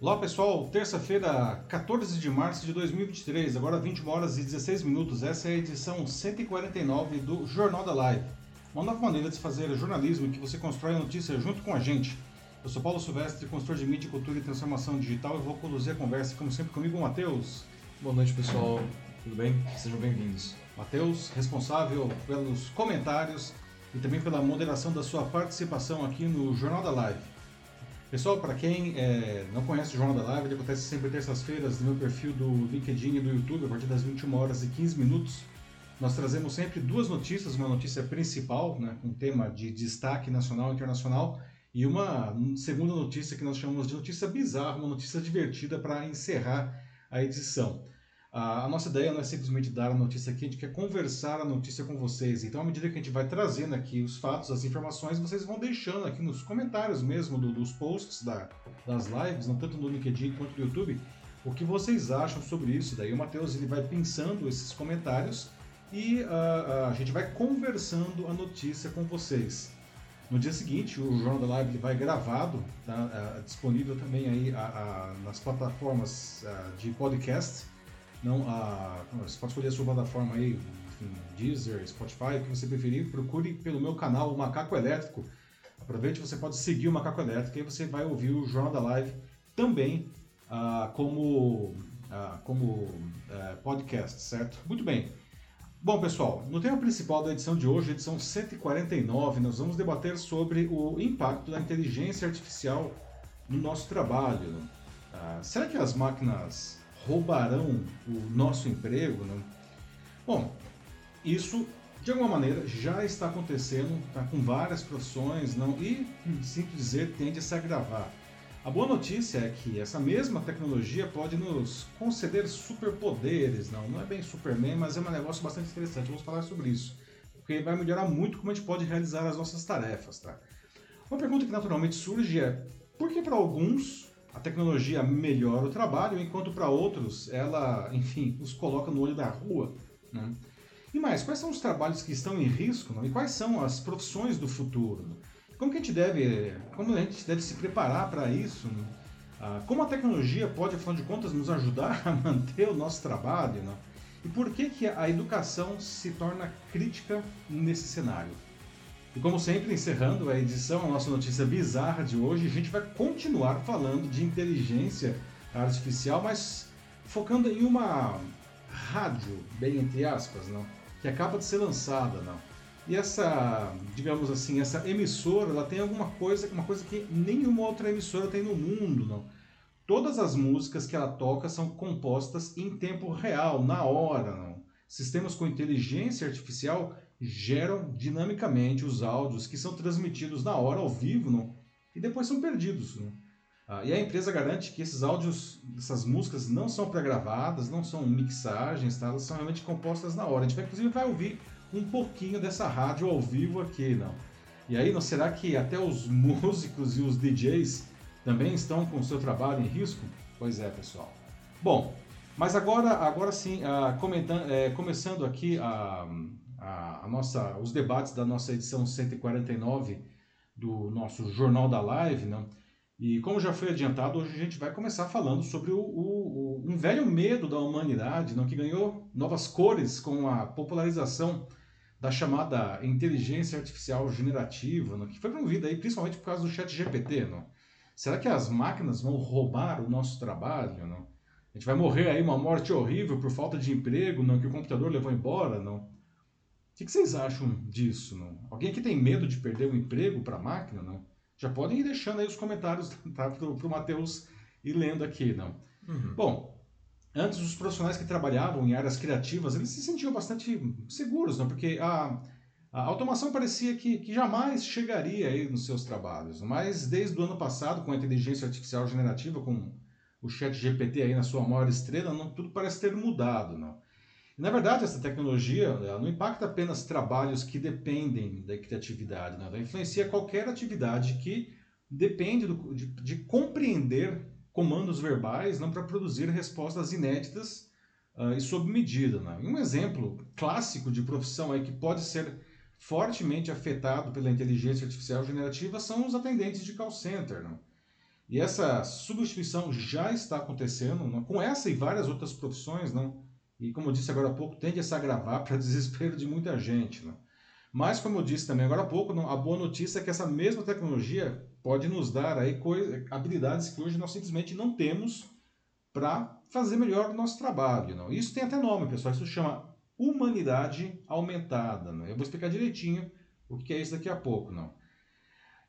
Olá pessoal, terça-feira, 14 de março de 2023, agora 21 horas e 16 minutos. Essa é a edição 149 do Jornal da Live. Uma nova maneira de se fazer jornalismo em que você constrói a notícia junto com a gente. Eu sou Paulo Silvestre, consultor de mídia, cultura e transformação digital e vou conduzir a conversa, como sempre, comigo, Matheus. Boa noite pessoal, tudo bem? Sejam bem-vindos. Matheus, responsável pelos comentários e também pela moderação da sua participação aqui no Jornal da Live. Pessoal, para quem é, não conhece o Jornal da Live, ele acontece sempre terças-feiras no meu perfil do LinkedIn e do YouTube, a partir das 21 horas e 15 minutos. Nós trazemos sempre duas notícias, uma notícia principal, né, com tema de destaque nacional e internacional, e uma segunda notícia que nós chamamos de notícia bizarra, uma notícia divertida para encerrar a edição. A, nossa ideia não é simplesmente dar a notícia aqui, a gente quer conversar a notícia com vocês. Então, à medida que a gente vai trazendo aqui os fatos, as informações, vocês vão deixando aqui nos comentários mesmo do, dos posts da, das lives, não tanto no LinkedIn quanto no YouTube, o que vocês acham sobre isso. Daí o Matheus ele vai pensando esses comentários e uh, a gente vai conversando a notícia com vocês. No dia seguinte, o Jornal da Live ele vai gravado, tá? uh, disponível também aí uh, nas plataformas de podcast não, a, você pode escolher a sua plataforma aí, enfim, Deezer, Spotify, o que você preferir. Procure pelo meu canal, o Macaco Elétrico. Aproveite, você pode seguir o Macaco Elétrico e você vai ouvir o Jornal da Live também ah, como, ah, como eh, podcast, certo? Muito bem. Bom, pessoal, no tema principal da edição de hoje, edição 149, nós vamos debater sobre o impacto da inteligência artificial no nosso trabalho. Ah, será que as máquinas roubarão o nosso emprego. Né? Bom, isso de alguma maneira já está acontecendo tá, com várias profissões não, e, sinto dizer, tende a se agravar. A boa notícia é que essa mesma tecnologia pode nos conceder superpoderes, não, não é bem Superman, mas é um negócio bastante interessante. Vamos falar sobre isso, porque vai melhorar muito como a gente pode realizar as nossas tarefas. Tá? Uma pergunta que naturalmente surge é: por que para alguns a tecnologia melhora o trabalho, enquanto para outros ela, enfim, os coloca no olho da rua. Né? E mais, quais são os trabalhos que estão em risco não? e quais são as profissões do futuro? Como que a gente deve, como a gente deve se preparar para isso? Não? Ah, como a tecnologia pode, afinal de contas, nos ajudar a manter o nosso trabalho? Não? E por que, que a educação se torna crítica nesse cenário? E como sempre, encerrando a edição, a nossa notícia bizarra de hoje, a gente vai continuar falando de inteligência artificial, mas focando em uma rádio, bem entre aspas, não? que acaba de ser lançada. Não? E essa, digamos assim, essa emissora, ela tem alguma coisa, uma coisa que nenhuma outra emissora tem no mundo. Não? Todas as músicas que ela toca são compostas em tempo real, na hora. Não? Sistemas com inteligência artificial geram dinamicamente os áudios que são transmitidos na hora ao vivo não? e depois são perdidos. Não? Ah, e a empresa garante que esses áudios, essas músicas não são pré-gravadas, não são mixagens, tá? elas são realmente compostas na hora. A gente vai, inclusive vai ouvir um pouquinho dessa rádio ao vivo aqui, não? E aí, não será que até os músicos e os DJs também estão com o seu trabalho em risco? Pois é, pessoal. Bom, mas agora, agora sim, uh, comentando, é, começando aqui a, a, a, nossa, os debates da nossa edição 149 do nosso Jornal da Live, né? E como já foi adiantado, hoje a gente vai começar falando sobre o, o, o, um velho medo da humanidade, não, que ganhou novas cores com a popularização da chamada inteligência artificial generativa, não, que foi promovida aí principalmente por causa do chat GPT. Não? Será que as máquinas vão roubar o nosso trabalho? Não? A gente vai morrer aí uma morte horrível por falta de emprego, não que o computador levou embora, não? O que, que vocês acham disso, não? Alguém que tem medo de perder o emprego para a máquina, não? Já podem ir deixando aí os comentários tá, para o Matheus ir lendo aqui, não? Uhum. Bom, antes os profissionais que trabalhavam em áreas criativas, eles se sentiam bastante seguros, não? Porque a, a automação parecia que, que jamais chegaria aí nos seus trabalhos. Mas desde o ano passado, com a inteligência artificial generativa, com o chat GPT aí na sua maior estrela, não, tudo parece ter mudado. Não? Na verdade, essa tecnologia não impacta apenas trabalhos que dependem da criatividade, não? ela influencia qualquer atividade que depende do, de, de, compreender comandos verbais não para produzir respostas inéditas uh, e sob medida. E um exemplo clássico de profissão aí que pode ser fortemente afetado pela inteligência artificial generativa são os atendentes de call center. Não? E essa substituição já está acontecendo não? com essa e várias outras profissões, não? E como eu disse agora há pouco, tende a se agravar para desespero de muita gente, não? Mas como eu disse também agora há pouco, a boa notícia é que essa mesma tecnologia pode nos dar aí habilidades que hoje nós simplesmente não temos para fazer melhor o nosso trabalho, não? Isso tem até nome, pessoal. Isso chama humanidade aumentada, não? Eu vou explicar direitinho o que é isso daqui a pouco, não?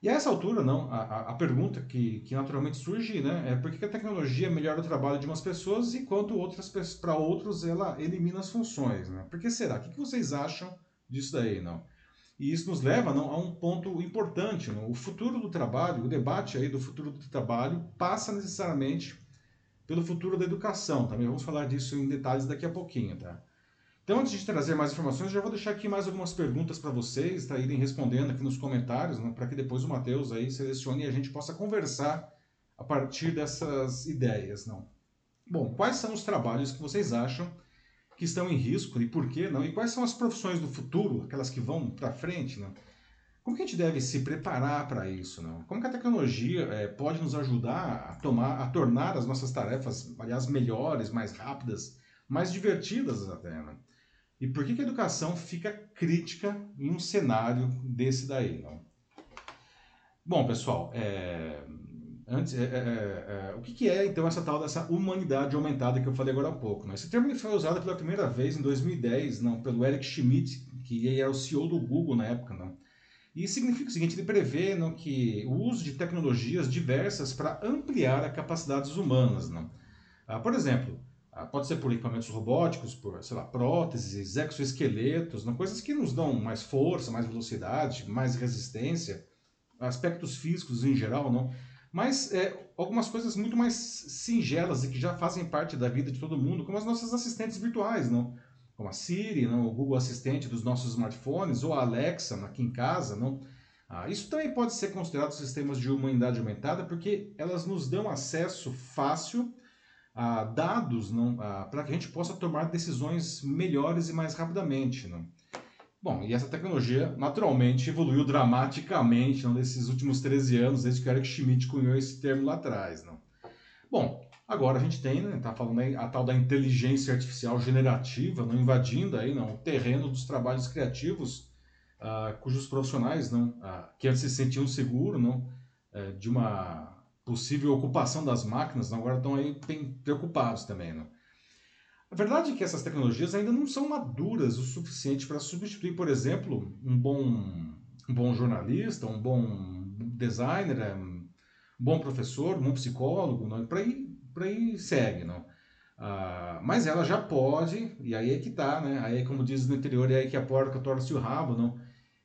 E a essa altura, não, a, a pergunta que, que naturalmente surge né, é por que a tecnologia melhora o trabalho de umas pessoas enquanto outras para outros ela elimina as funções. Né? Por que será? O que, vocês acham disso daí? não? E isso nos leva não, a um ponto importante. Não? O futuro do trabalho, o debate aí do futuro do trabalho passa necessariamente pelo futuro da educação. Também vamos falar disso em detalhes daqui a pouquinho. Tá? Então, antes de trazer mais informações, já vou deixar aqui mais algumas perguntas para vocês, tá? irem respondendo aqui nos comentários, né? para que depois o Matheus aí selecione e a gente possa conversar a partir dessas ideias. Não? Bom, quais são os trabalhos que vocês acham que estão em risco e por que não? E quais são as profissões do futuro, aquelas que vão para frente? Não? Como que a gente deve se preparar para isso? Não? Como que a tecnologia é, pode nos ajudar a, tomar, a tornar as nossas tarefas, aliás, melhores, mais rápidas, mais divertidas até? Não? E por que, que a educação fica crítica em um cenário desse daí? Não? Bom, pessoal, é, antes, é, é, é, é o que, que, é então essa tal dessa humanidade aumentada que eu falei agora há pouco? Não? Esse termo foi usado pela primeira vez em 2010 não, pelo Eric Schmidt, que era o CEO do Google na época. Não? E significa o seguinte, ele prevê não, que o uso de tecnologias diversas para ampliar as capacidades humanas. Não? Ah, por exemplo, pode ser por equipamentos robóticos, por, sei lá, próteses, exoesqueletos, não? coisas que nos dão mais força, mais velocidade, mais resistência, aspectos físicos em geral, não? Mas é, algumas coisas muito mais singelas e que já fazem parte da vida de todo mundo, como as nossas assistentes virtuais, não? Como a Siri, não? o Google Assistente dos nossos smartphones, ou a Alexa aqui em casa, não? Ah, isso também pode ser considerado sistemas de humanidade aumentada, porque elas nos dão acesso fácil dados para que a gente possa tomar decisões melhores e mais rapidamente. Não? Bom, e essa tecnologia naturalmente evoluiu dramaticamente não, nesses últimos 13 anos, desde que Eric Schmidt cunhou esse termo lá atrás. Não? Bom, agora a gente tem, né, tá falando aí, a tal da inteligência artificial generativa, não invadindo aí, não, o terreno dos trabalhos criativos, uh, cujos profissionais não, uh, que antes se sentiam seguros uh, de uma possível ocupação das máquinas, agora estão aí preocupados também. Né? A verdade é que essas tecnologias ainda não são maduras o suficiente para substituir, por exemplo, um bom, um bom jornalista, um bom designer, um bom professor, um bom psicólogo, não? Por, aí, por aí segue. Não? Ah, mas ela já pode, e aí é que está, né? aí como diz no interior, é aí que a porca torce o rabo, não?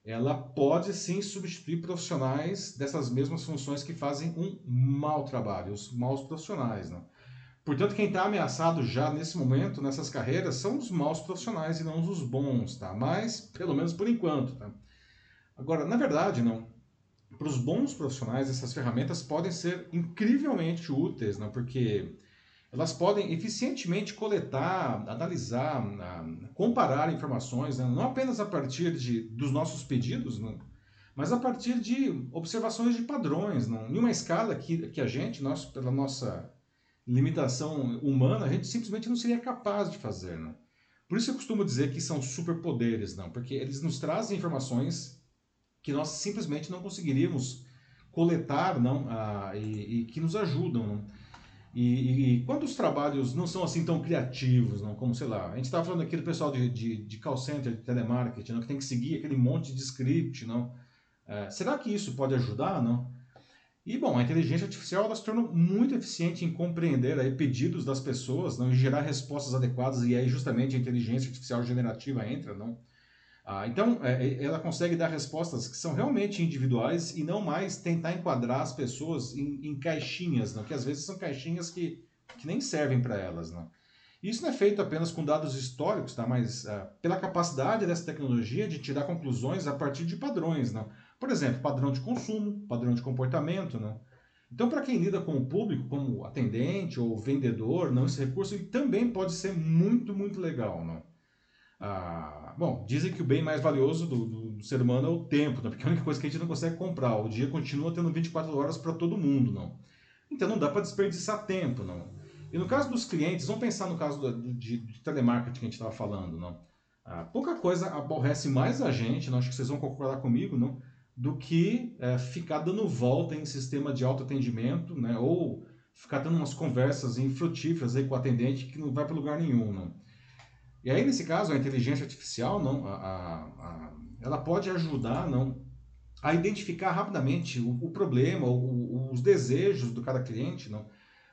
Ela pode sim substituir profissionais dessas mesmas funções que fazem um mau trabalho, os maus profissionais. Né? Portanto, quem está ameaçado já nesse momento, nessas carreiras, são os maus profissionais e não os bons, tá? Mas, pelo menos por enquanto, tá? Agora, na verdade, não. Para os bons profissionais, essas ferramentas podem ser incrivelmente úteis, não? Porque elas podem eficientemente coletar, analisar, comparar informações, né? não apenas a partir de, dos nossos pedidos, né? mas a partir de observações de padrões, não? em uma escala que, que a gente, nós, pela nossa limitação humana, a gente simplesmente não seria capaz de fazer. Né? Por isso eu costumo dizer que são superpoderes, não? porque eles nos trazem informações que nós simplesmente não conseguiríamos coletar não? Ah, e, e que nos ajudam. Não? E, e, quando os trabalhos não são assim tão criativos, não, como sei lá, a gente estava falando aqui do pessoal de, de, de call center, de telemarketing, não, que tem que seguir aquele monte de script, não? É, será que isso pode ajudar, não? E bom, a inteligência artificial ela se tornou muito eficiente em compreender aí, pedidos das pessoas, não, e gerar respostas adequadas e aí justamente a inteligência artificial generativa entra, não? Ah, então, é, é, ela consegue dar respostas que são realmente individuais e não mais tentar enquadrar as pessoas em, em caixinhas, não? que às vezes são caixinhas que, que nem servem para elas. Não? Isso não é feito apenas com dados históricos, tá? mas ah, pela capacidade dessa tecnologia de tirar conclusões a partir de padrões. Não? Por exemplo, padrão de consumo, padrão de comportamento. Não? Então, para quem lida com o público, como atendente ou vendedor, não, esse recurso também pode ser muito, muito legal. Não? Ah, bom, dizem que o bem mais valioso do, do, ser humano é o tempo, né? porque a única coisa que a gente não consegue comprar. O dia continua tendo 24 horas para todo mundo, não. Então não dá para desperdiçar tempo, não. E no caso dos clientes, vamos pensar no caso do, de, de telemarketing que a gente estava falando, não. Ah, pouca coisa aborrece mais a gente, não acho que vocês vão concordar comigo, não, do que é, ficar dando volta em sistema de autoatendimento, né, ou ficar tendo umas conversas infrutíferas aí com o atendente que não vai para lugar nenhum, não. E aí, nesse caso, a inteligência artificial, não, a, a, a, ela pode ajudar, não, a identificar rapidamente o, o problema, o, os desejos do cada cliente, não,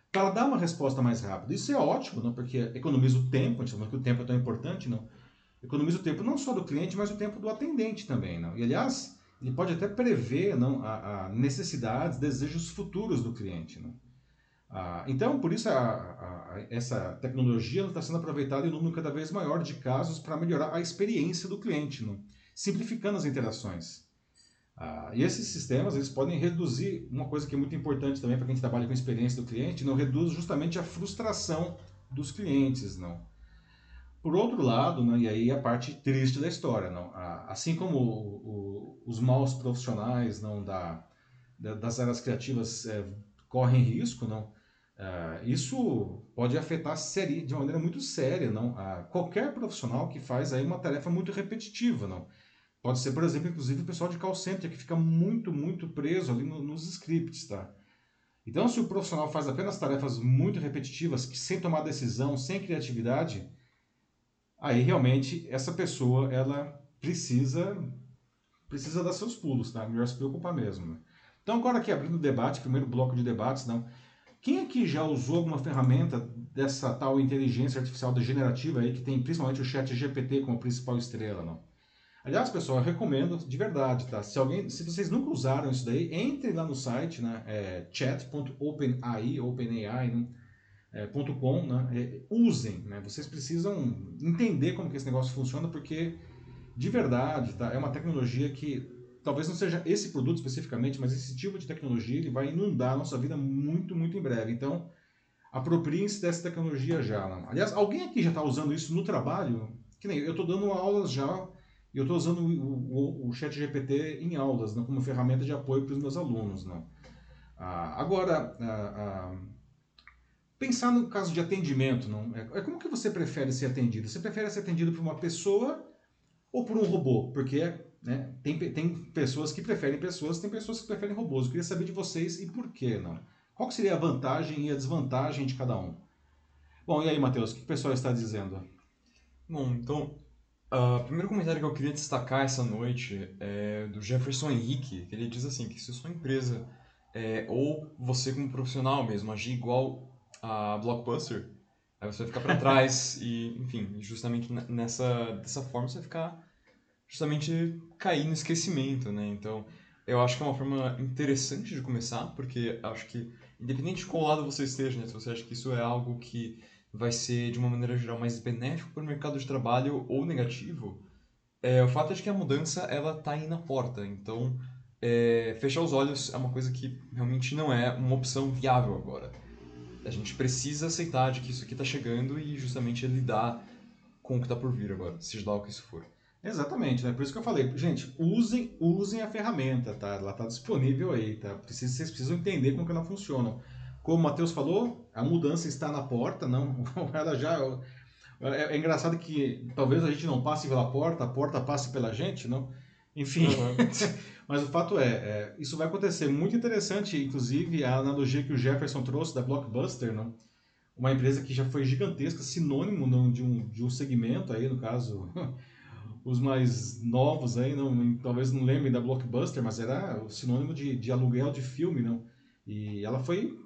para dar uma resposta mais rápida. Isso é ótimo, não? porque economiza o tempo, a gente que o tempo é tão importante, não? Economiza o tempo não só do cliente, mas o tempo do atendente também, não? E aliás, ele pode até prever não, a, a necessidades, desejos futuros do cliente, não? Ah, então, por isso a, a, essa tecnologia está sendo aproveitada em um número cada vez maior de casos para melhorar a experiência do cliente, não? simplificando as interações. Ah, e esses sistemas eles podem reduzir uma coisa que é muito importante também para quem trabalha com a experiência do cliente, não reduz justamente a frustração dos clientes, não. Por outro lado, né, e aí a parte triste da história, não, assim como o, o, os maus profissionais não da, das áreas criativas é, correm risco, não, é, isso pode afetar série, de maneira muito séria, não, qualquer profissional que faz aí uma tarefa muito repetitiva, não. Pode ser, por exemplo, inclusive o pessoal de call center que fica muito, muito preso ali no, nos scripts, tá? Então, se o profissional faz apenas tarefas muito repetitivas, que sem tomar decisão, sem criatividade, aí realmente essa pessoa ela precisa precisa dar seus pulos, tá? Melhor se preocupar mesmo. Né? Então, agora aqui abrindo o debate, primeiro bloco de debates, não. Quem aqui já usou alguma ferramenta dessa tal inteligência artificial degenerativa aí que tem principalmente o chat GPT como principal estrela, não? Aliás, pessoal, eu recomendo de verdade, tá? Se alguém, se vocês nunca usaram isso daí, entrem lá no site, né? É, chat.openai, openai, né? É, .com, né? É, usem, né? Vocês precisam entender como que esse negócio funciona, porque de verdade, tá? É uma tecnologia que talvez não seja esse produto especificamente, mas esse tipo de tecnologia ele vai inundar a nossa vida muito, muito em breve. Então, apropriem-se dessa tecnologia já. Aliás, alguém aqui já está usando isso no trabalho? Que nem eu estou dando aulas já e eu estou usando o, o, o chat GPT em aulas, né, como ferramenta de apoio para os meus alunos. Né. Ah, agora, ah, ah, pensar no caso de atendimento, não, é, é, como que você prefere ser atendido? Você prefere ser atendido por uma pessoa ou por um robô? Porque né, tem, tem pessoas que preferem pessoas, tem pessoas que preferem robôs. Eu queria saber de vocês e por quê, não? Qual seria a vantagem e a desvantagem de cada um? Bom, e aí, Matheus, o que o pessoal está dizendo? Bom, então, Uh, o primeiro comentário que eu queria destacar essa noite é do Jefferson Henrique, que ele diz assim, que se sua empresa é, ou você como profissional mesmo agir igual a Blockbuster, aí você vai ficar para trás e, enfim, justamente nessa dessa forma você vai ficar justamente cair no esquecimento, né? Então, eu acho que é uma forma interessante de começar, porque acho que independente de qual lado você esteja, né, se você acha que isso é algo que vai ser, de uma maneira geral, mais benéfico para o mercado de trabalho ou negativo, é, o fato é que a mudança ela está aí na porta. Então, é, fechar os olhos é uma coisa que realmente não é uma opção viável agora. A gente precisa aceitar de que isso aqui está chegando e justamente lidar com o que está por vir agora, seja lá o que isso for. Exatamente, né? Por isso que eu falei, gente, usem, usem a ferramenta, tá? Ela está disponível aí, tá? Precisa, vocês precisam entender como que ela funciona. Como o Matheus falou, a mudança está na porta, não? Ela já é, é, engraçado que talvez a gente não passe pela porta, a porta passe pela gente, não? Enfim, uhum. mas o fato é, é, isso vai acontecer. Muito interessante, inclusive, a analogia que o Jefferson trouxe da Blockbuster, não? Uma empresa que já foi gigantesca, sinônimo não, de, um, de um segmento aí, no caso, os mais novos aí, não, talvez não lembrem da Blockbuster, mas era o sinônimo de, de aluguel de filme, não? E ela foi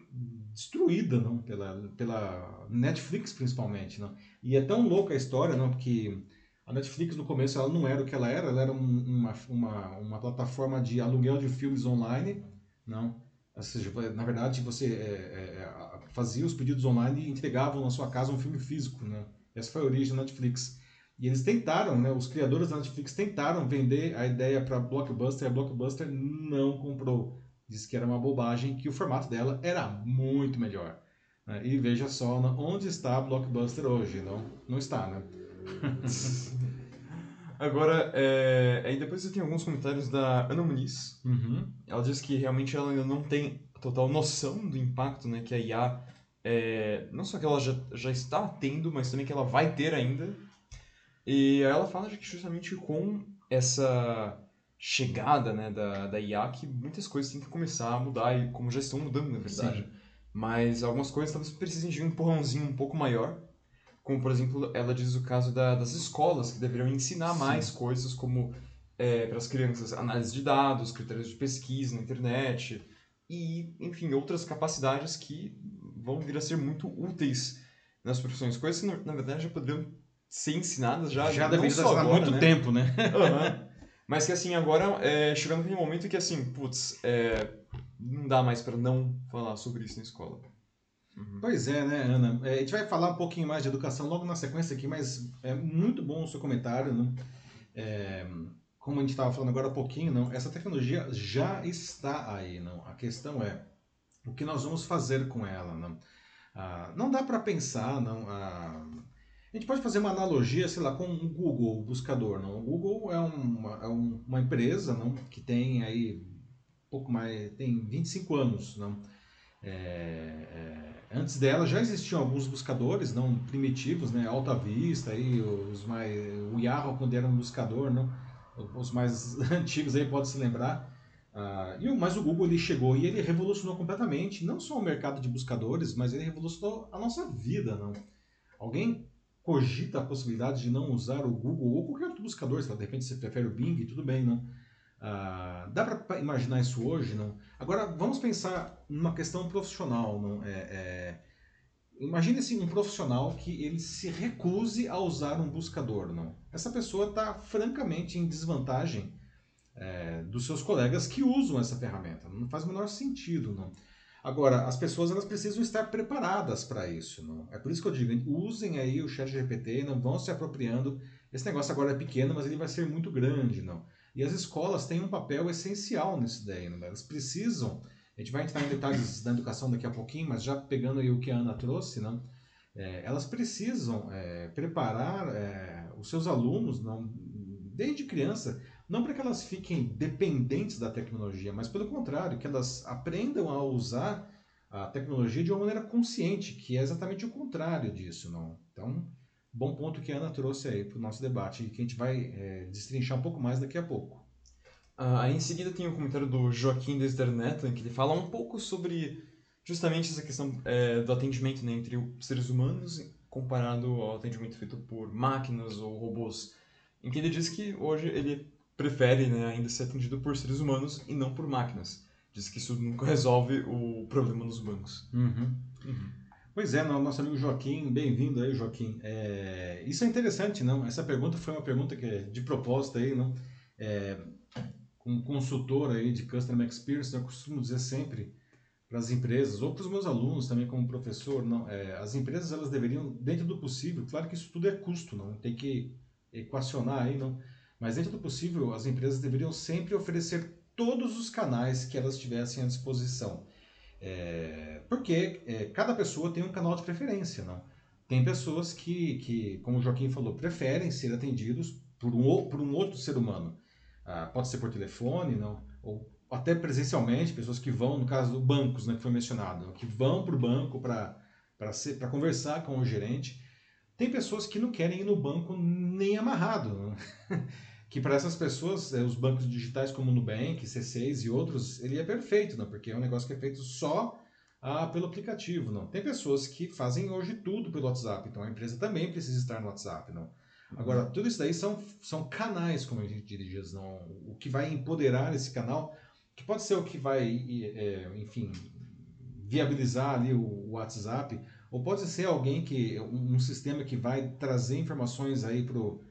destruída não? Pela pela Netflix principalmente não? E é tão louca a história não? Porque a Netflix no começo ela não era o que ela era ela era uma, uma, uma plataforma de aluguel de filmes online não? Ou seja na verdade você é, é, é fazia os pedidos online e entregavam na sua casa um filme físico né? Essa foi a origem da Netflix e eles tentaram né os criadores da Netflix tentaram vender a ideia para Blockbuster a Blockbuster não comprou disse que era uma bobagem, que o formato dela era muito melhor. Né? E veja só onde está a Blockbuster hoje. Não, não está, né? Agora, é... aí depois você tem alguns comentários da Ana Muniz. Uhum. Ela diz que realmente ela ainda não tem total noção do impacto né, que a IA, é, não só que ela já, já está tendo, mas também que ela vai ter ainda. E ela fala que justamente com essa chegada né, da, da IA que muitas coisas têm que começar a mudar, e como já estão mudando, na verdade. Sim. Mas algumas coisas talvez precisem de um empurrãozinho um pouco maior. Como, por exemplo, ela diz o caso da, das escolas, que deveriam ensinar Sim. mais coisas como é, para as crianças análise de dados, critérios de pesquisa na internet e, enfim, outras capacidades que vão vir a ser muito úteis nas profissões. Coisas que, na verdade, já poderiam ser ensinadas já Já deveriam estar há muito né? tempo, né? Uhum. Mas que, assim, agora, é, chegando naquele momento que, assim, putz, é, não dá mais para não falar sobre isso na escola. Uhum. Pois é, né, Ana? É, a gente vai falar um pouquinho mais de educação logo na sequência aqui, mas é muito bom o seu comentário, né? É, como a gente estava falando agora há pouquinho, não, essa tecnologia já está aí, não. A questão é o que nós vamos fazer com ela, não. Ah, não dá para pensar, não. Ah, a gente pode fazer uma analogia, sei lá, com o Google, o buscador, não. O Google é uma, é uma empresa, não, que tem aí pouco mais, tem 25 anos, não. É, é, antes dela já existiam alguns buscadores não primitivos, né, Alta Vista, aí os mais, o Yahoo quando era um buscador, não os mais antigos aí podem se lembrar. Uh, e, mas o Google ele chegou e ele revolucionou completamente, não só o mercado de buscadores, mas ele revolucionou a nossa vida. Não? Alguém cogita a possibilidade de não usar o Google ou qualquer outro buscador, se de repente você prefere o Bing, tudo bem, não? Uh, dá para imaginar isso hoje, não? Agora vamos pensar numa questão profissional, não? É, é, Imagine-se um profissional que ele se recuse a usar um buscador, não? Essa pessoa está francamente em desvantagem é, dos seus colegas que usam essa ferramenta. Não faz o menor sentido, não. Agora, as pessoas elas precisam estar preparadas para isso, não? É por isso que eu digo, usem aí o chat GPT, não vão se apropriando. Esse negócio agora é pequeno, mas ele vai ser muito grande, não? E as escolas têm um papel essencial nisso daí, não? Elas precisam a gente vai entrar em detalhes da educação daqui a pouquinho, mas já pegando aí o que a Ana trouxe, né? É, elas precisam é, preparar é, os seus alunos, não, desde criança, não para que elas fiquem dependentes da tecnologia, mas pelo contrário, que elas aprendam a usar a tecnologia de uma maneira consciente, que é exatamente o contrário disso. Não? Então, bom ponto que a Ana trouxe aí para o nosso debate, que a gente vai é, destrinchar um pouco mais daqui a pouco. Uh, aí em seguida tem o um comentário do Joaquim Desderneto, em que ele fala um pouco sobre justamente essa questão é, do atendimento né, entre os seres humanos comparado ao atendimento feito por máquinas ou robôs. Em que ele diz que hoje ele prefere né, ainda ser atendido por seres humanos e não por máquinas. Diz que isso nunca resolve o problema nos bancos. Uhum. Uhum. Pois é, nosso amigo Joaquim, bem-vindo aí, Joaquim. É, isso é interessante, não? Essa pergunta foi uma pergunta que é de propósito aí, não? É, um consultor aí de Customer Experience, eu costumo dizer sempre para as empresas, ou para os meus alunos também como professor, não, é, as empresas elas deveriam, dentro do possível, claro que isso tudo é custo, não tem que equacionar aí, não, mas dentro do possível as empresas deveriam sempre oferecer todos os canais que elas tivessem à disposição. É, porque é, cada pessoa tem um canal de preferência, não? Tem pessoas que, que, como o Joaquim falou, preferem ser atendidos por um, por um outro ser humano. Ah, pode ser por telefone, não, ou até presencialmente, pessoas que vão, no caso do bancos, né, que foi mencionado, que vão para o banco para conversar com o gerente. Tem pessoas que não querem ir no banco nem amarrado. Né? que para essas pessoas, é, os bancos digitais como o Nubank, C6 e outros, ele é perfeito, não? porque é um negócio que é feito só ah, pelo aplicativo. Não. Tem pessoas que fazem hoje tudo pelo WhatsApp, então a empresa também precisa estar no WhatsApp. Não? Agora, tudo isso daí são, são canais, como a gente diz, não, o que vai empoderar esse canal, que pode ser o que vai, é, enfim, viabilizar ali o WhatsApp, ou pode ser alguém que, um, sistema que vai trazer informações aí pro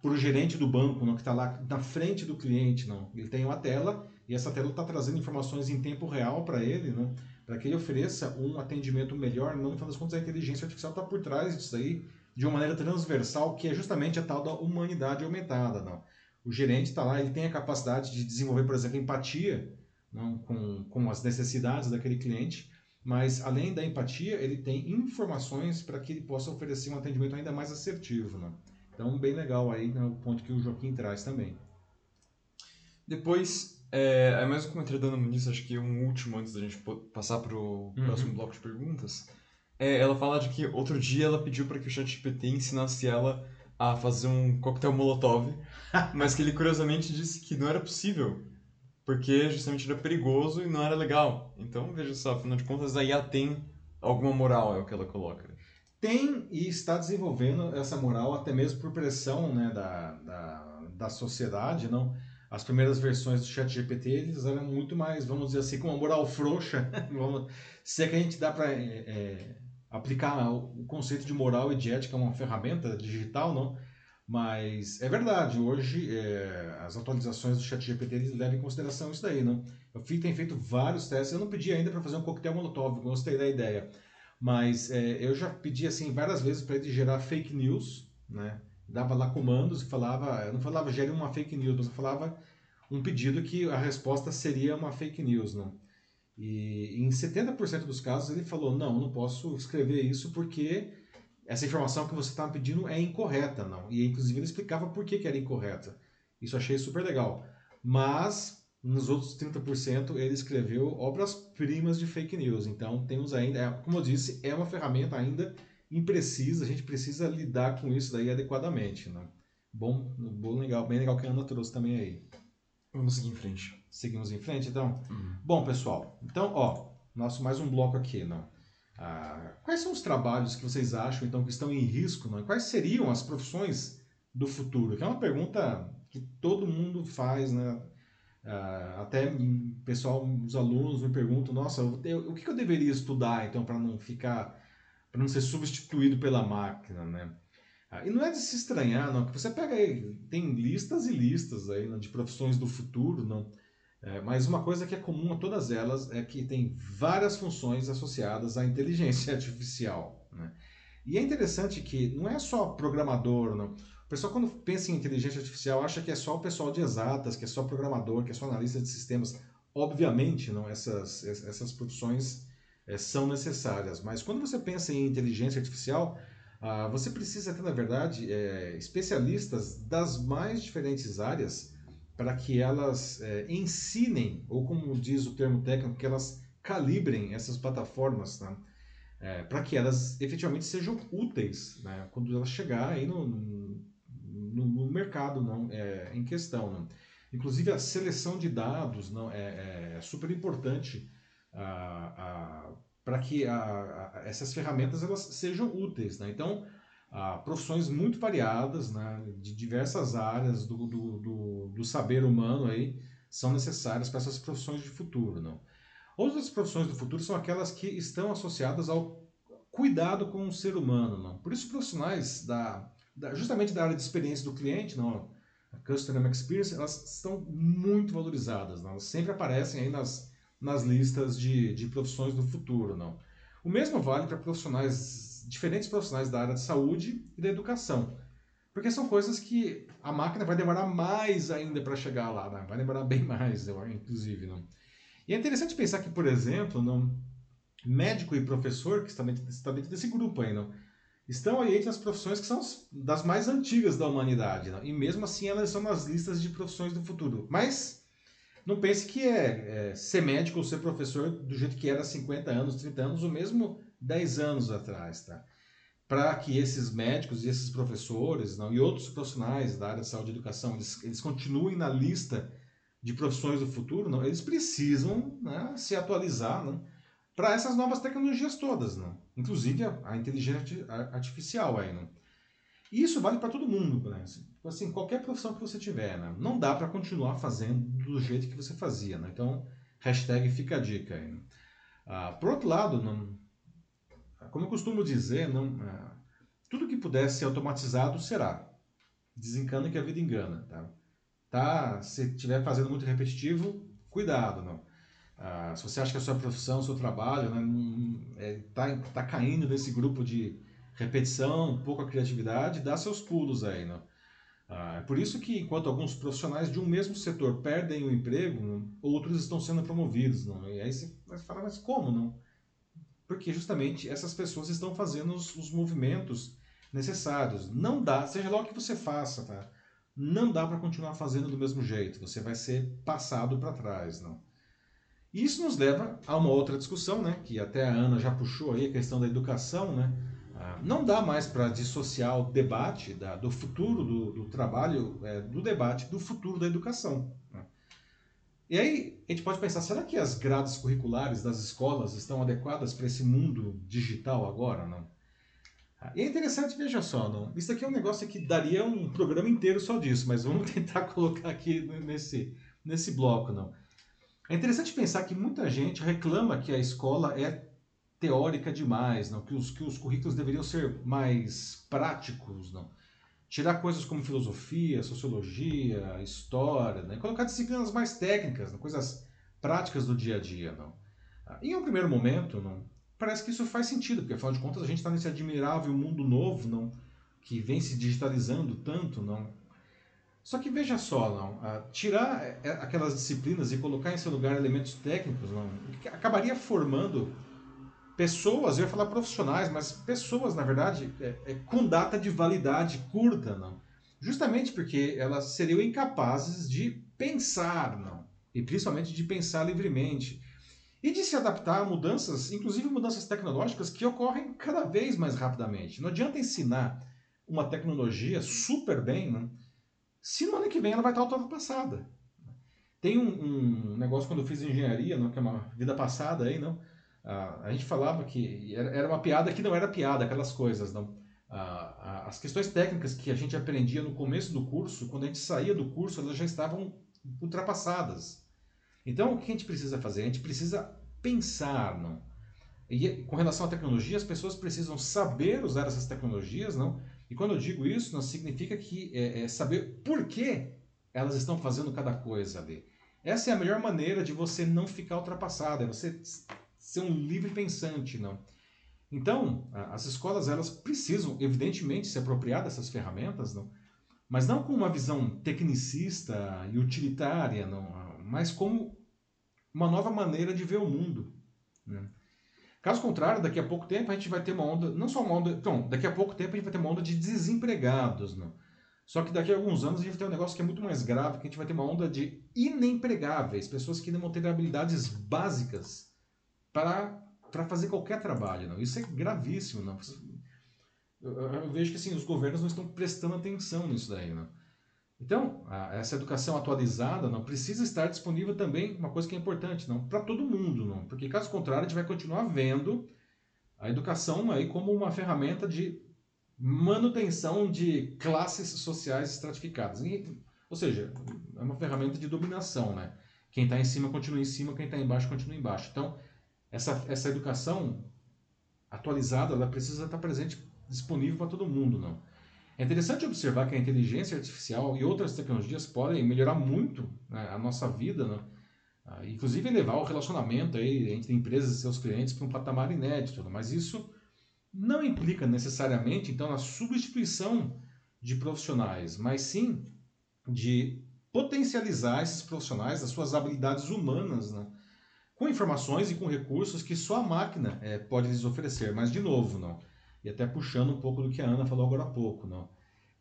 para o gerente do banco, não, que está lá na frente do cliente, não. Ele tem uma tela e essa tela está trazendo informações em tempo real para ele, não, para que ele ofereça um atendimento melhor. Não, no final das contas, a inteligência artificial está por trás disso aí de uma maneira transversal, que é justamente a tal da humanidade aumentada. Não? O gerente está lá, ele tem a capacidade de desenvolver, por exemplo, empatia não? Com, com as necessidades daquele cliente, mas além da empatia, ele tem informações para que ele possa oferecer um atendimento ainda mais assertivo. Não? Então, bem legal aí, né, o ponto que o Joaquim traz também. Depois É, é mais um comentário dando nisso, acho que um último antes da gente passar pro Uhum. próximo bloco de perguntas. É, ela fala de que outro dia ela pediu para que o ChatGPT ensinasse ela a fazer um coquetel molotov, mas que ele curiosamente disse que não era possível, porque justamente era perigoso e não era legal. Então, veja só, afinal de contas, a IA tem alguma moral, é o que ela coloca. Tem e está desenvolvendo essa moral até mesmo por pressão né, da, da, da sociedade, não? As primeiras versões do ChatGPT eles eram muito mais, vamos dizer assim, com uma moral frouxa. vamos, se é que a gente dá para é, aplicar o conceito de moral e de ética a uma ferramenta digital, não? Mas é verdade, hoje é, as atualizações do ChatGPT levam em consideração isso daí, não? Eu fui, tenho feito vários testes, eu não pedi ainda para fazer um coquetel molotov, gostei da ideia. Mas é, eu já pedi assim várias vezes para ele gerar fake news, né? Dava lá comandos e falava, eu não falava gere uma fake news, mas eu falava um pedido que a resposta seria uma fake news, não? E em 70% dos casos ele falou: não, não posso escrever isso porque essa informação que você está me pedindo é incorreta, não. E inclusive ele explicava por que, que era incorreta. Isso eu achei super legal. Mas nos outros 30% ele escreveu obras-primas de fake news. Então temos ainda, é, como eu disse, é uma ferramenta ainda imprecisa, a gente precisa lidar com isso daí adequadamente. Né? Bom, bom legal, bem legal que a Ana trouxe também aí. Vamos seguir em frente. Seguimos em frente, então? Uhum. Bom, pessoal, então, ó, nosso mais um bloco aqui, não? Ah, quais são os trabalhos que vocês acham, então, que estão em risco? Não? Quais seriam as profissões do futuro? Que é uma pergunta que todo mundo faz, né? Ah, até o pessoal, os alunos me perguntam, nossa, eu, o que eu deveria estudar, então, para não ficar, para não ser substituído pela máquina, né? Ah, e não é de se estranhar, não, que você pega aí, tem listas e listas aí né, de profissões do futuro, não? É, mas uma coisa que é comum a todas elas é que tem várias funções associadas à inteligência artificial. Né? E é interessante que não é só programador, não. O pessoal, quando pensa em inteligência artificial, acha que é só o pessoal de exatas, que é só programador, que é só analista de sistemas. Obviamente, não essas, essas profissões é, são necessárias, mas quando você pensa em inteligência artificial, ah, você precisa ter, na verdade, é, especialistas das mais diferentes áreas para que elas é, ensinem, ou como diz o termo técnico, que elas calibrem essas plataformas, né? é, para que elas efetivamente sejam úteis né? quando elas chegar aí no, no, no mercado não, é, em questão. Não. Inclusive a seleção de dados não, é, é super importante para que a, a, essas ferramentas elas sejam úteis. Né? Então, a profissões muito variadas, né, de diversas áreas do, do, do, do, saber humano aí, são necessárias para essas profissões de futuro. Não? Outras profissões do futuro são aquelas que estão associadas ao cuidado com o ser humano. Não? Por isso, profissionais da, da, justamente da área de experiência do cliente, não, a Customer Experience, elas estão muito valorizadas. Não? Elas sempre aparecem aí nas, nas listas de, de profissões do futuro. Não? O mesmo vale para profissionais diferentes profissionais da área de saúde e da educação. Porque são coisas que a máquina vai demorar mais ainda para chegar lá, né? vai demorar bem mais, inclusive. Não? E é interessante pensar que, por exemplo, não, médico e professor, que está dentro, está dentro desse grupo aí, não, estão aí entre as profissões que são das mais antigas da humanidade. E mesmo assim elas são nas listas de profissões do futuro. Mas não pense que é, é ser médico ou ser professor do jeito que era há 50 anos, 30 anos, o mesmo 10 anos atrás, tá? Para que esses médicos e esses professores não, e outros profissionais da área de saúde e educação eles, eles continuem na lista de profissões do futuro, não, eles precisam né, se atualizar não, para essas novas tecnologias todas, não, inclusive a, a inteligência artificial aí, não. E isso vale para todo mundo, né? Assim, qualquer profissão que você tiver, né? não dá para continuar fazendo do jeito que você fazia, né? Então, hashtag fica a dica aí. Né? Ah, por outro lado, não, como eu costumo dizer, não, é, tudo que puder ser automatizado será. Desencana que a vida engana. Tá? Tá, se estiver fazendo muito repetitivo, cuidado. Não. Ah, se você acha que a sua profissão, o seu trabalho né, é, tá, tá caindo nesse grupo de repetição, pouca criatividade, dá seus pulos aí. Não. Ah, é por isso que, enquanto alguns profissionais de um mesmo setor perdem o emprego, outros estão sendo promovidos. Não? E aí você vai falar, mas como não? Porque justamente essas pessoas estão fazendo os, os movimentos necessários. Não dá, seja lá o que você faça, tá? não dá para continuar fazendo do mesmo jeito. Você vai ser passado para trás, não. E isso nos leva a uma outra discussão, né? Que até a Ana já puxou aí a questão da educação, né? Ah, não dá mais para dissociar o debate da, do futuro do, do trabalho, é, do debate do futuro da educação. Né? E aí a gente pode pensar, será que as grades curriculares das escolas estão adequadas para esse mundo digital agora? Não? E é interessante, veja só, não? isso aqui é um negócio que daria um programa inteiro só disso, mas vamos tentar colocar aqui nesse, nesse bloco. não. É interessante pensar que muita gente reclama que a escola é teórica demais, não? Que, os, que os currículos deveriam ser mais práticos, não? Tirar coisas como filosofia, sociologia, história, né? colocar disciplinas mais técnicas, não? coisas práticas do dia a dia, não? Ah, em um primeiro momento, não? Parece que isso faz sentido, porque afinal de contas a gente está nesse admirável mundo novo, não? Que vem se digitalizando tanto, não? Só que veja só, não, ah, tirar eh, eh, aquelas disciplinas e colocar em seu lugar elementos técnicos, não, acabaria formando pessoas, eu ia falar profissionais, mas pessoas, na verdade, é, é, com data de validade curta, não. Justamente porque elas seriam incapazes de pensar, não. E principalmente de pensar livremente. E de se adaptar a mudanças, inclusive mudanças tecnológicas, que ocorrem cada vez mais rapidamente. Não adianta ensinar uma tecnologia super bem, não, se no ano que vem ela vai estar ultrapassada. Tem um, um negócio quando eu fiz engenharia, não, que é uma vida passada aí, não a gente falava que era uma piada que não era piada, aquelas coisas, não. as questões técnicas que a gente aprendia no começo do curso, quando a gente saía do curso, elas já estavam ultrapassadas. Então, o que a gente precisa fazer? A gente precisa pensar, não? E com relação à tecnologia, as pessoas precisam saber usar essas tecnologias, não? E quando eu digo isso, não significa que é, é saber por que elas estão fazendo cada coisa ali. Essa é a melhor maneira de você não ficar ultrapassado, é você ser um livre pensante, não. Então, as escolas elas precisam, evidentemente, se apropriar dessas ferramentas, não, mas não com uma visão tecnicista e utilitária, não, mas como uma nova maneira de ver o mundo. Né? Caso contrário, daqui a pouco tempo a gente vai ter uma onda, não só uma onda, então, daqui a pouco tempo a gente vai ter uma onda de desempregados, não. Só que daqui a alguns anos a gente vai ter um negócio que é muito mais grave, que a gente vai ter uma onda de inempregáveis, pessoas que não vão ter habilidades básicas para fazer qualquer trabalho. Não? Isso é gravíssimo. Não? Eu, eu, vejo que assim, os governos não estão prestando atenção nisso daí. Não? Então, a, essa educação atualizada não precisa estar disponível também, uma coisa que é importante, não para todo mundo, não, porque caso contrário a gente vai continuar vendo a educação aí como uma ferramenta de manutenção de classes sociais estratificadas. E, ou seja, é uma ferramenta de dominação, né? Quem está em cima continua em cima, quem está embaixo continua embaixo. Então, essa, essa educação atualizada, ela precisa estar presente, disponível para todo mundo, não. É interessante observar que a inteligência artificial e outras tecnologias podem melhorar muito né, a nossa vida, né? Ah, inclusive levar o relacionamento aí entre empresas e seus clientes para um patamar inédito. Né? Mas isso não implica necessariamente, então, a substituição de profissionais, mas sim de potencializar esses profissionais, as suas habilidades humanas, né? Com informações e com recursos que só a máquina é, pode lhes oferecer. Mas, de novo, não. E até puxando um pouco do que a Ana falou agora há pouco, não.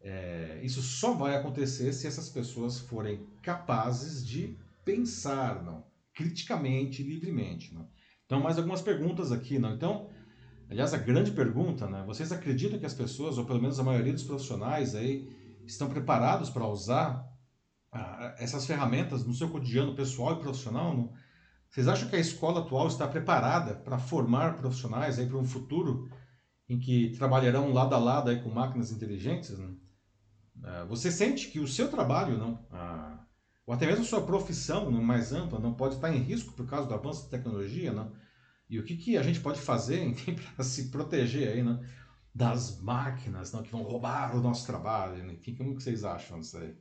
É, isso só vai acontecer se essas pessoas forem capazes de pensar, não, criticamente, livremente, não. Então, mais algumas perguntas aqui, não. Então, aliás, a grande pergunta, né? Vocês acreditam que as pessoas, ou pelo menos a maioria dos profissionais aí, estão preparados para usar ah, essas ferramentas no seu cotidiano pessoal e profissional? Não? Vocês acham que a escola atual está preparada para formar profissionais aí para um futuro em que trabalharão lado a lado aí com máquinas inteligentes? Né? É, você sente que o seu trabalho, não, ou até mesmo a sua profissão não, mais ampla, não pode estar em risco por causa do avanço da tecnologia? Não? E o que, que a gente pode fazer para se proteger aí, não, das máquinas não, que vão roubar o nosso trabalho? Enfim, como que vocês acham disso aí?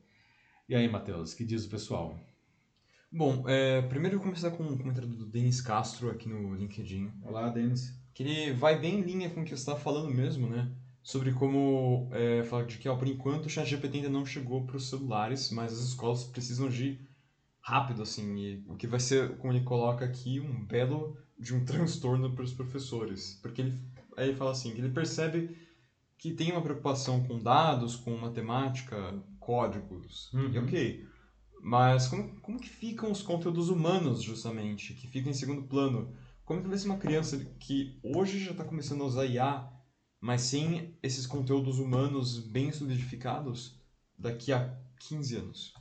E aí, Matheus, que diz o pessoal? Bom, é, primeiro eu vou começar com um comentário do Denis Castro aqui no LinkedIn. Olá, Denis. Que ele vai bem em linha com o que você está falando mesmo, né? Sobre como, é, falar de que, ó, por enquanto, o ChatGPT ainda não chegou para os celulares, mas as escolas precisam agir rápido, assim, e o que vai ser, como ele coloca aqui, um belo de um transtorno para os professores. Porque ele, aí ele fala assim, que ele percebe que tem uma preocupação com dados, com matemática, códigos, Uhum. e ok. Mas como, como que ficam os conteúdos humanos, justamente, que ficam em segundo plano? Como que vai ser uma criança que hoje já está começando a usar IA, mas sem esses conteúdos humanos bem solidificados, daqui a 15 anos?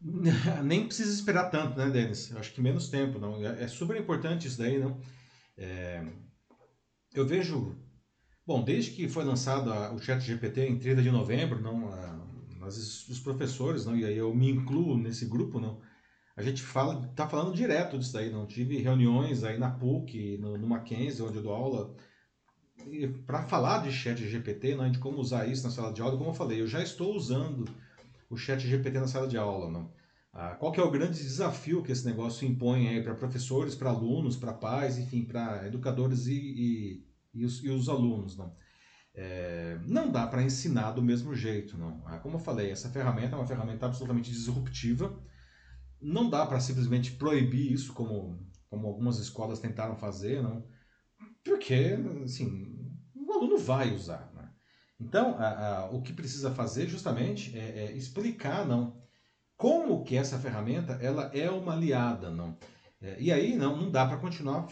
Nem precisa esperar tanto, né, Denis? Acho que menos tempo, não. É é super importante isso daí, não. É, Eu vejo, bom, desde que foi lançado a- o Chat GPT em 30 de novembro, não, a- os professores, não, e aí eu me incluo nesse grupo, não. A gente fala, tá falando direto disso daí, não. Tive reuniões aí na PUC, no, no Mackenzie, onde eu dou aula, para falar de Chat GPT, não, de como usar isso na sala de aula. Como eu falei, eu já estou usando o Chat GPT na sala de aula, não. Ah, qual que é o grande desafio que esse negócio impõe aí para professores, para alunos, para pais, enfim, para educadores e, e, e, os, e os alunos, não? É, não dá para ensinar do mesmo jeito, não. Ah, como eu falei, essa ferramenta é uma ferramenta absolutamente disruptiva. Não dá para simplesmente proibir isso, como, como algumas escolas tentaram fazer, não. Porque, assim, o aluno vai usar, né? Então, a, a, o que precisa fazer justamente é, é explicar, não, como que essa ferramenta ela é uma aliada, não. É, e aí não, não dá para continuar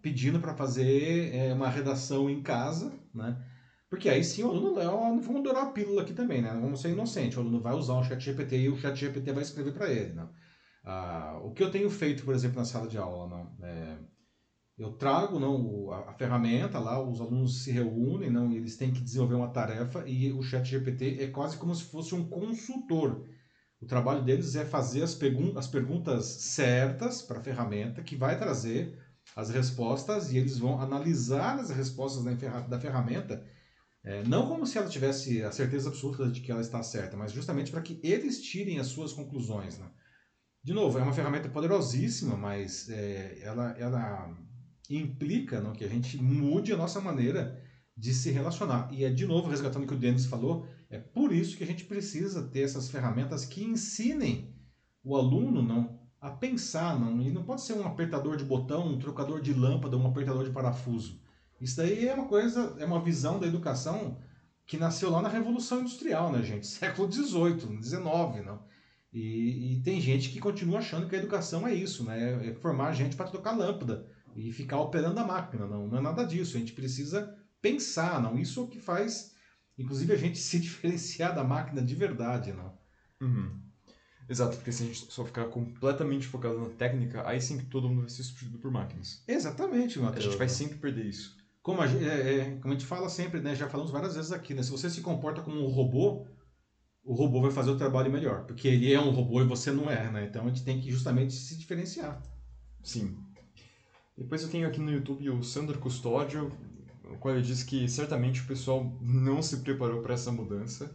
pedindo para fazer é, uma redação em casa, né? Porque aí sim o aluno ó, vamos dourar a pílula aqui também, né? Vamos ser inocente, o aluno vai usar o chat GPT e o chat GPT vai escrever para ele, não. Ah, o que eu tenho feito, por exemplo, na sala de aula, não, é, eu trago não, a, a ferramenta lá, os alunos se reúnem, não, e eles têm que desenvolver uma tarefa e o chat GPT é quase como se fosse um consultor. O trabalho deles é fazer as, pergun as perguntas certas para a ferramenta, que vai trazer as respostas e eles vão analisar as respostas da, ferra- da ferramenta, é, não como se ela tivesse a certeza absoluta de que ela está certa, mas justamente para que eles tirem as suas conclusões. Né? De novo, é uma ferramenta poderosíssima, mas é, ela, ela implica não, que a gente mude a nossa maneira de se relacionar. E é, de novo, resgatando o que o Denis falou, é por isso que a gente precisa ter essas ferramentas que ensinem o aluno não a pensar, não. E não pode ser um apertador de botão, um trocador de lâmpada, um apertador de parafuso. Isso daí é uma coisa, é uma visão da educação que nasceu lá na Revolução Industrial, né, gente? Século XVIII, XIX, não. E, e tem gente que continua achando que a educação é isso, né? É formar gente para trocar lâmpada e ficar operando a máquina. Não, não é nada disso. A gente precisa pensar, não. Isso é o que faz, inclusive, a gente se diferenciar da máquina de verdade, não. Uhum. Exato, porque se a gente só ficar completamente focado na técnica, aí sim que todo mundo vai ser substituído por máquinas. Exatamente, A Matheus. gente vai sempre perder isso. Como a, gente- é, é, como a gente fala sempre, né? Já falamos várias vezes aqui, né? Se você se comporta como um robô, o robô vai fazer o trabalho melhor. Porque ele é um robô e você não é, né? Então a gente tem que justamente se diferenciar. Sim. Depois eu tenho aqui no YouTube o Sandro Custódio, o qual ele diz que certamente o pessoal não se preparou para essa mudança.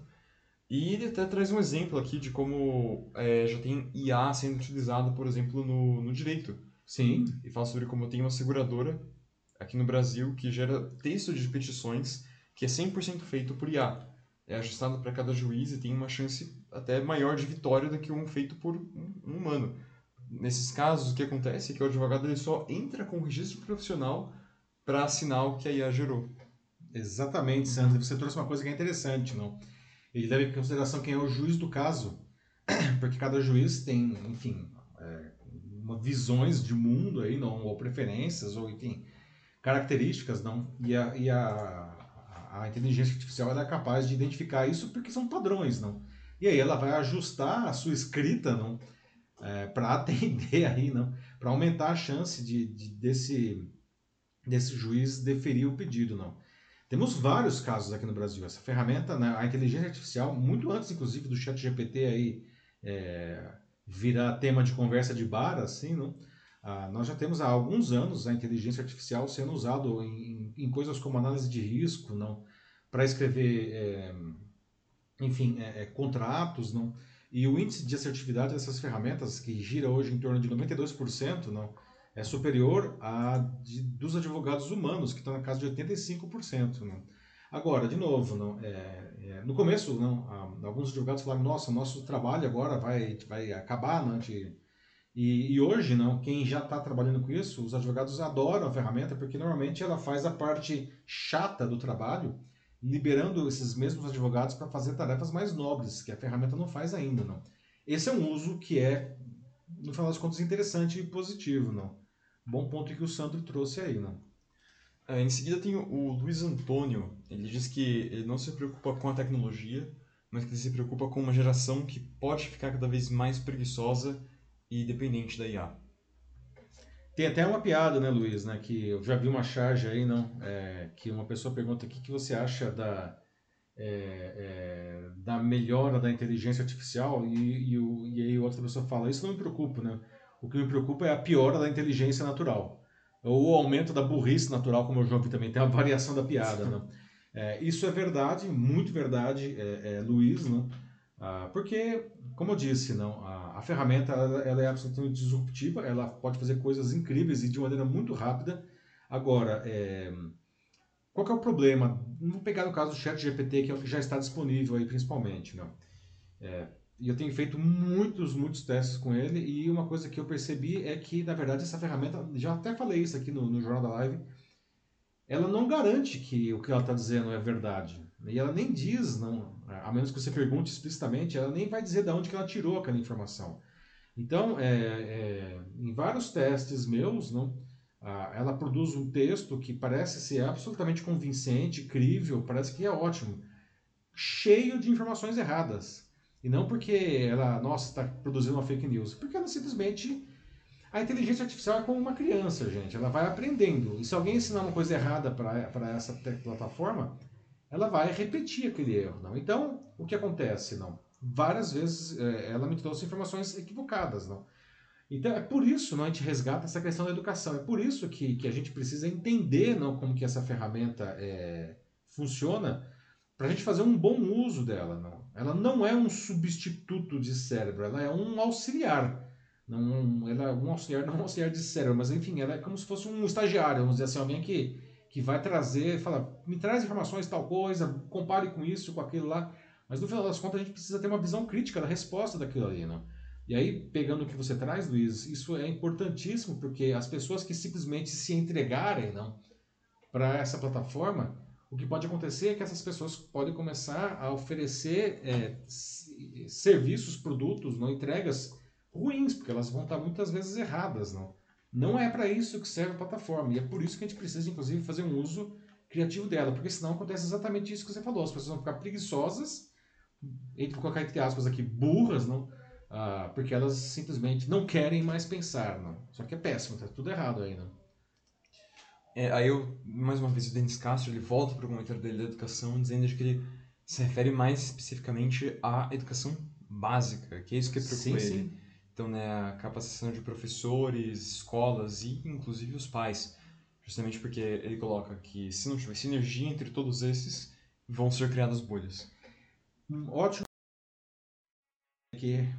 E ele até traz um exemplo aqui de como é, já tem IA sendo utilizado, por exemplo, no, no direito. Sim, E fala sobre como tem uma seguradora aqui no Brasil que gera texto de petições que é 100% feito por IA. É ajustado para cada juiz e tem uma chance até maior de vitória do que um feito por um um humano. Nesses casos, o que acontece é que o advogado ele só entra com o registro profissional para assinar o que a IA gerou. exatamente, Sandro. Você trouxe uma coisa que é interessante, não? Ele leva em consideração quem é o juiz do caso, porque cada juiz tem, enfim, é, uma visões de mundo aí, não, ou preferências, ou enfim, características, não. E a, e a, a inteligência artificial é capaz de identificar isso porque são padrões, não. E aí ela vai ajustar a sua escrita, não, é, para atender aí, não, para aumentar a chance de, de desse desse juiz deferir o pedido, não. Temos vários casos aqui no Brasil. Essa ferramenta, né, a inteligência artificial, muito antes, inclusive, do chat GPT aí é, virar tema de conversa de bar, assim, não? Ah, nós já temos há alguns anos a inteligência artificial sendo usado em, em coisas como análise de risco, não, para escrever, é, enfim, é, é, contratos, não. E o índice de assertividade dessas ferramentas, que gira hoje em torno de 92%, não, é superior a de, dos advogados humanos, que estão na casa de 85%. Né? Agora, de novo, não, é, é, no começo, não, alguns advogados falaram, nossa, nosso trabalho agora vai, vai acabar, não, de, e, e hoje, não, quem já está trabalhando com isso, os advogados adoram a ferramenta, porque normalmente ela faz a parte chata do trabalho liberando esses mesmos advogados para fazer tarefas mais nobres, que a ferramenta não faz ainda, não. Esse é um uso que é, no final das contas, interessante e positivo, não. Bom ponto que o Sandro trouxe aí, não. É, em seguida tem o Luiz Antônio. Ele diz que ele não se preocupa com a tecnologia, mas que ele se preocupa com uma geração que pode ficar cada vez mais preguiçosa e dependente da IA. Tem até uma piada, né, Luiz, né, que eu já vi uma charge aí, não, é, que uma pessoa pergunta o que, que você acha da, é, é, da melhora da inteligência artificial e, e, o, e aí outra pessoa fala, isso não me preocupa, né, o que me preocupa é a piora da inteligência natural, ou o aumento da burrice natural, como eu já ouvi também, tem uma variação da piada, né. É, isso é verdade, muito verdade, é, é, Luiz, né, ah, porque, como eu disse, não, a, a ferramenta ela, ela, é absolutamente disruptiva, ela pode fazer coisas incríveis e de maneira muito rápida. Agora, é, qual é o problema? Vou pegar no caso do Chat GPT, que é o que já está disponível aí principalmente. Não? É, e eu tenho feito muitos, muitos testes com ele e uma coisa que eu percebi é que, na verdade, essa ferramenta, já até falei isso aqui no, no Jornal da Live, ela não garante que o que ela está dizendo é verdade. E ela nem diz, não, a menos que você pergunte explicitamente, ela nem vai dizer de onde que ela tirou aquela informação. Então, é, é, em vários testes meus, não, ela produz um texto que parece ser absolutamente convincente, crível, parece que é ótimo, cheio de informações erradas. E não porque ela, nossa, está produzindo uma fake news, porque ela simplesmente a inteligência artificial é como uma criança, gente. Ela vai aprendendo. E se alguém ensinar uma coisa errada para essa plataforma, ela vai repetir aquele erro. Não? Então, o que acontece? não? Várias vezes é, ela me trouxe informações equivocadas. não? Então, é por isso não, a gente resgata essa questão da educação. É por isso que, que a gente precisa entender não, como que essa ferramenta é, funciona para a gente fazer um bom uso dela. Não? Ela não é um substituto de cérebro, ela é um auxiliar. Não, ela é um auxiliar, não um auxiliar de cérebro, mas enfim, ela é como se fosse um estagiário, vamos dizer assim, alguém que, que vai trazer, fala, me traz informações tal coisa, compare com isso, com aquilo lá. Mas no final das contas a gente precisa ter uma visão crítica da resposta daquilo ali? E aí, pegando o que você traz, Luiz, isso é importantíssimo, porque as pessoas que simplesmente se entregarem não, para essa plataforma, o que pode acontecer é que essas pessoas podem começar a oferecer é, serviços, produtos, não entregas ruins, porque elas vão estar muitas vezes erradas. Não, não é para isso que serve a plataforma, e é por isso que a gente precisa, inclusive, fazer um uso criativo dela, porque senão acontece exatamente isso que você falou, as pessoas vão ficar preguiçosas, entre colocar entre aspas aqui, burras, não? Ah, porque elas simplesmente não querem mais pensar, não. Só que é péssimo, tá tudo errado aí, não. É, aí eu, mais uma vez, o Denis Castro, ele volta para o comentário dele da educação, dizendo que ele se refere mais especificamente à educação básica, que é isso que preocupa sim, ele. Sim. Então, né, a capacitação de professores, escolas e inclusive os pais. Justamente porque ele coloca que se não tiver sinergia entre todos esses, vão ser criadas bolhas. Hum, ótimo.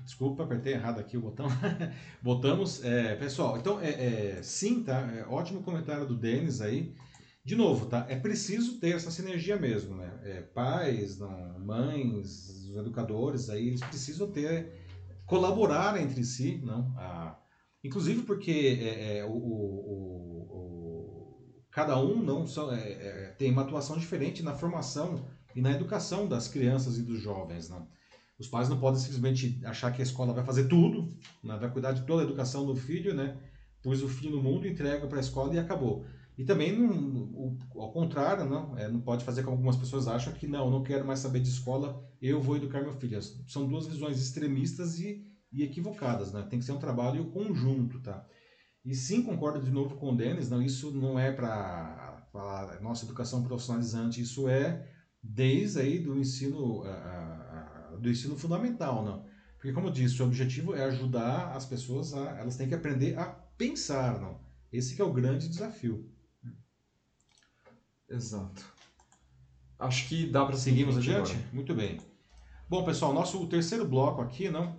Desculpa, apertei errado aqui o botão. Botamos. É, pessoal, então, é, é, sim, tá? É, ótimo comentário do Denis aí. De novo, tá? É preciso ter essa sinergia mesmo, né? É, pais, não, mães, os educadores aí, eles precisam ter, colaborar entre si, não? Ah, inclusive porque é, o, o, o, cada um não só, tem uma atuação diferente na formação e na educação das crianças e dos jovens, não? Os pais não podem simplesmente achar que a escola vai fazer tudo, né? vai cuidar de toda a educação do filho, né? Pus o filho no mundo, entrega para a escola e acabou. E também, não, ao contrário, não, é, não pode fazer como algumas pessoas acham que não, não quero mais saber de escola, eu vou educar meu filho. São duas visões extremistas e, e equivocadas, né? Tem que ser um trabalho conjunto, tá? E sim, concordo de novo com o Denis, não, isso não é para falar nossa educação profissionalizante, isso é desde aí do ensino, a, a, do ensino fundamental, não? Porque como eu disse, o objetivo é ajudar as pessoas a, elas têm que aprender a pensar, não? Esse que é o grande desafio. Exato. Acho que dá para seguirmos adiante. Agora. Muito bem. Bom, pessoal, nosso terceiro bloco aqui, não?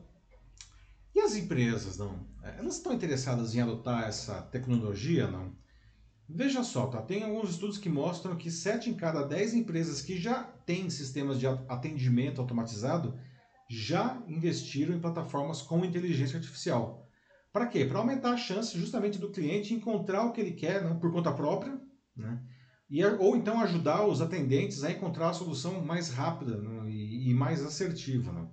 E as empresas, não? Elas estão interessadas em adotar essa tecnologia, não? Veja só, tá? tem alguns estudos que mostram que 7 em cada 10 empresas que já têm sistemas de atendimento automatizado já investiram em plataformas com inteligência artificial. Para quê? Para aumentar a chance justamente do cliente encontrar o que ele quer não, por conta própria, né? E, ou então ajudar os atendentes a encontrar a solução mais rápida né, e, e, mais assertiva. Né?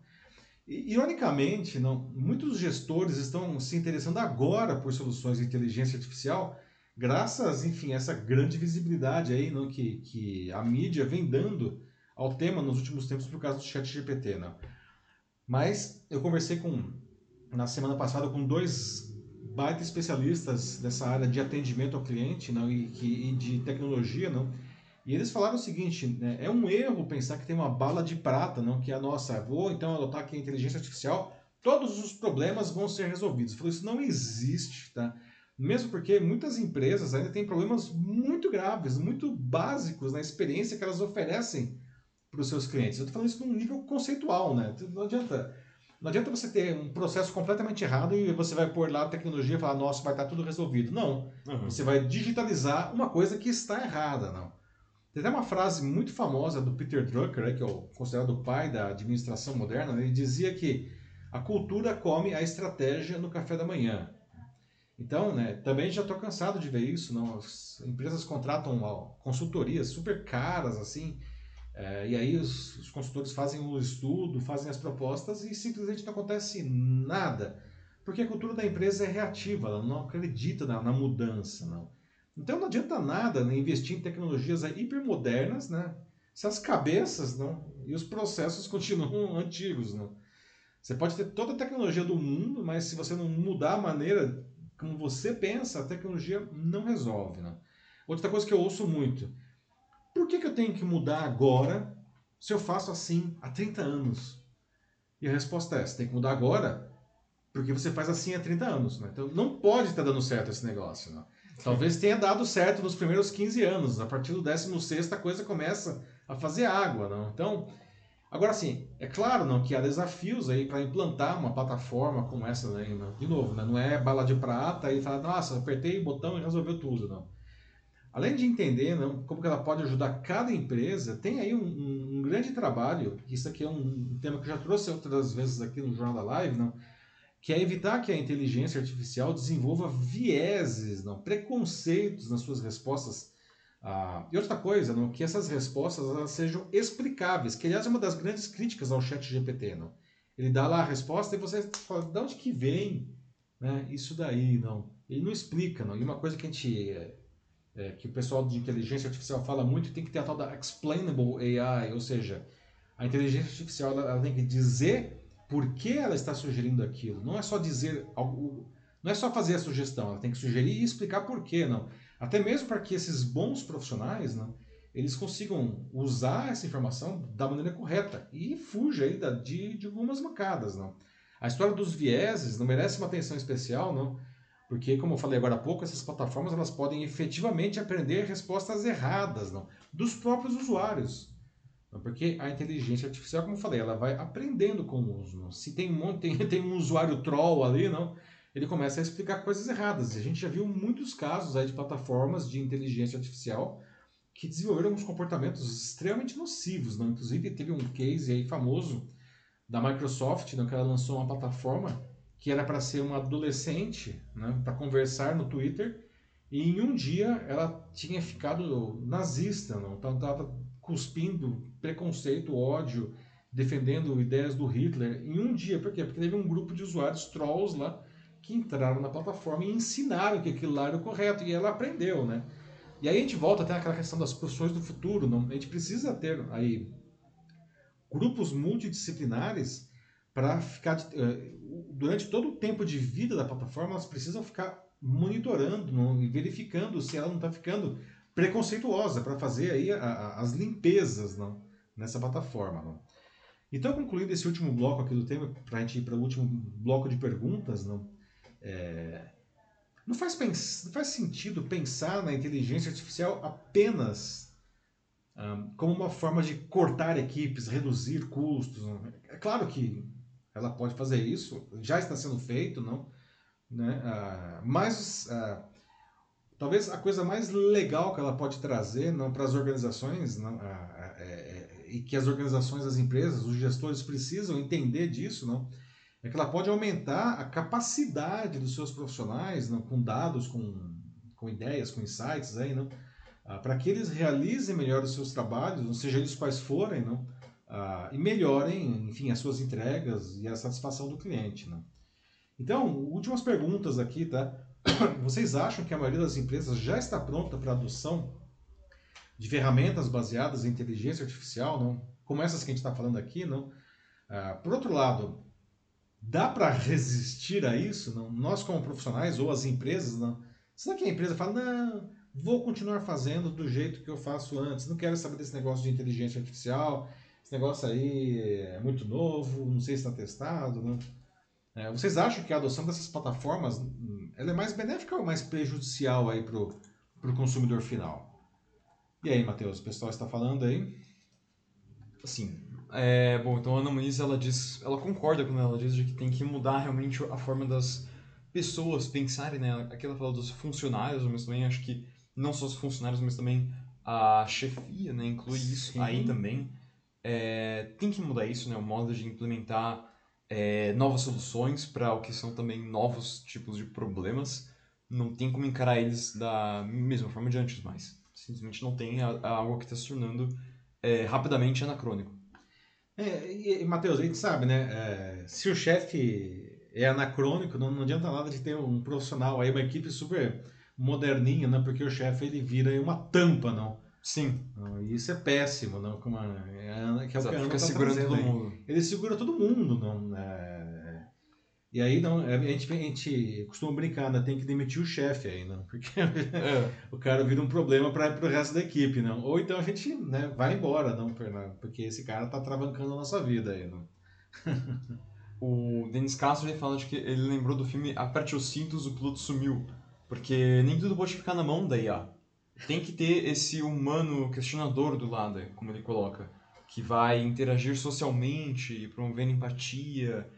Ironicamente, não, muitos gestores estão se interessando agora por soluções de inteligência artificial, graças, enfim, a essa grande visibilidade aí não, que, que a mídia vem dando ao tema nos últimos tempos por causa do chat GPT. Não. Mas eu conversei com, na semana passada com dois baita especialistas dessa área de atendimento ao cliente não, e, e de tecnologia, não, e eles falaram o seguinte, né, é um erro pensar que tem uma bala de prata, não, que é a nossa, vou então adotar aqui a inteligência artificial, todos os problemas vão ser resolvidos. Falou, isso não existe, tá? Mesmo porque muitas empresas ainda têm problemas muito graves, muito básicos na experiência que elas oferecem para os seus clientes. Eu estou falando isso num nível conceitual, né? Não adianta, não adianta você ter um processo completamente errado e você vai pôr lá a tecnologia e falar, nossa, vai estar tudo resolvido. Não. Uhum. Você vai digitalizar uma coisa que está errada, não. Tem até uma frase muito famosa do Peter Drucker, né, que é o considerado o pai da administração moderna, né? ele dizia que a cultura come a estratégia no café da manhã. Então, né, também já estou cansado de ver isso. Não? As empresas contratam ó, consultorias super caras, assim, é, e aí os, os, consultores fazem o estudo, fazem as propostas e simplesmente não acontece nada. Porque a cultura da empresa é reativa, ela não acredita na, na mudança. Não. Então não adianta nada né, investir em tecnologias hipermodernas né, se as cabeças não, e os processos continuam antigos. Não. Você pode ter toda a tecnologia do mundo, mas se você não mudar a maneira como você pensa, a tecnologia não resolve. Não. Outra coisa que eu ouço muito por que, que eu tenho que mudar agora se eu faço assim há 30 anos? E a resposta é: você tem que mudar agora porque você faz assim há 30 anos. Né? Então não pode estar dando certo esse negócio. Né? Talvez tenha dado certo nos primeiros 15 anos. A partir do 16 a coisa começa a fazer água. Não? Então, agora sim, é claro não, que há desafios aí para implantar uma plataforma como essa. Né? De novo, né? não é bala de prata e falar, nossa, apertei o botão e resolveu tudo. Não além de entender não, como que ela pode ajudar cada empresa, tem aí um, um, um, grande trabalho, isso aqui é um tema que eu já trouxe outras vezes aqui no Jornal da Live, não, que é evitar que a inteligência artificial desenvolva vieses, não, preconceitos nas suas respostas. Ah, e outra coisa, não, que essas respostas sejam explicáveis, que aliás é uma das grandes críticas ao chat GPT. Não. Ele dá lá a resposta e você fala, de onde que vem né, isso daí? Não. Ele não explica. Não. E uma coisa que a gente é, que o pessoal de inteligência artificial fala muito, tem que ter a tal da explainable AI, ou seja, a inteligência artificial ela, ela tem que dizer por que ela está sugerindo aquilo. Não é só dizer algo, não é só fazer a sugestão, ela tem que sugerir e explicar por quê, não. Até mesmo para que esses bons profissionais, não, eles consigam usar essa informação da maneira correta e fuja aí da, de, de algumas macadas, não. A história dos vieses não merece uma atenção especial, não porque, como eu falei agora há pouco, essas plataformas elas podem efetivamente aprender respostas erradas não? dos próprios usuários. Porque a inteligência artificial, como eu falei, ela vai aprendendo com o uso. Se tem um, monte, tem, tem um usuário troll ali, não, ele começa a explicar coisas erradas. A gente já viu muitos casos aí de plataformas de inteligência artificial que desenvolveram uns comportamentos extremamente nocivos. Não? Inclusive, teve um case aí famoso da Microsoft, não, que ela lançou uma plataforma que era para ser uma adolescente, né, para conversar no Twitter, e em um dia ela tinha ficado nazista, não estava cuspindo preconceito, ódio, defendendo ideias do Hitler em um dia. Por quê? Porque teve um grupo de usuários trolls lá que entraram na plataforma e ensinaram que aquilo lá era o correto, e ela aprendeu, né? E aí a gente volta até aquela questão das profissões do futuro, não? A gente precisa ter aí grupos multidisciplinares para ficar eh, durante todo o tempo de vida da plataforma, elas precisam ficar monitorando não, e verificando se ela não está ficando preconceituosa para fazer aí a, a, as limpezas não, nessa plataforma. Não. Então, concluindo esse último bloco aqui do tema, para a gente ir para o último bloco de perguntas, não, é, não, faz não faz sentido pensar na inteligência artificial apenas um, como uma forma de cortar equipes, reduzir custos. Não. É claro que ela pode fazer isso, já está sendo feito, não? Né? Ah, mas ah, talvez a coisa mais legal que ela pode trazer não para as organizações não, ah, ah, é, é, e que as organizações, as empresas, os gestores precisam entender disso, não? É que ela pode aumentar a capacidade dos seus profissionais, não, com dados, com, com ideias, com insights aí, não? ah, para que eles realizem melhor os seus trabalhos, não seja eles quais forem, não? Ah, e melhorem, enfim, as suas entregas e a satisfação do cliente. Não? Então, últimas perguntas aqui, tá? Vocês acham que a maioria das empresas já está pronta para a adoção de ferramentas baseadas em inteligência artificial, não? Como essas que a gente está falando aqui, não? Ah, por outro lado, dá para resistir a isso? Não? Nós como profissionais ou as empresas, não? Será que a empresa fala, não, vou continuar fazendo do jeito que eu faço antes, não quero saber desse negócio de inteligência artificial, esse negócio aí é muito novo, não sei se está testado, né? É, vocês acham que a adoção dessas plataformas hum, ela é mais benéfica ou mais prejudicial aí pro, pro consumidor final? E aí, Matheus, o pessoal está falando aí? Assim, é, bom, então a Ana Muniz, ela diz, ela concorda quando ela diz de que tem que mudar realmente a forma das pessoas pensarem, né? Aqui ela fala dos funcionários, mas também acho que não só os funcionários, mas também a chefia, né? Inclui isso Sim. aí também. É, tem que mudar isso, né? O modo de implementar é, novas soluções para o que são também novos tipos de problemas. Não tem como encarar eles da mesma forma de antes, mas simplesmente não tem algo que está se tornando é, rapidamente anacrônico. É, e, Matheus, a gente sabe, né? É, se o chefe é anacrônico, não, não adianta nada de ter um profissional aí, uma equipe super moderninha, né? Porque o chefe ele vira uma tampa, não? Sim. isso é péssimo, não? Como a, é, que é o que fica tá segurando todo mundo. Ele segura todo mundo, não? É, e aí não, é, a gente, a gente costuma brincar, né? Tem que demitir o chefe aí, não? Porque é. o cara vira um problema para o resto da equipe, não? Ou então a gente né, vai embora, não? Porque esse cara tá travancando a nossa vida aí, não? o Denis Castro ele fala de que ele lembrou do filme Aperte os cintos, o piloto sumiu. Porque nem tudo pode ficar na mão da IA tem que ter esse humano questionador do lado, como ele coloca, que vai interagir socialmente, promovendo empatia,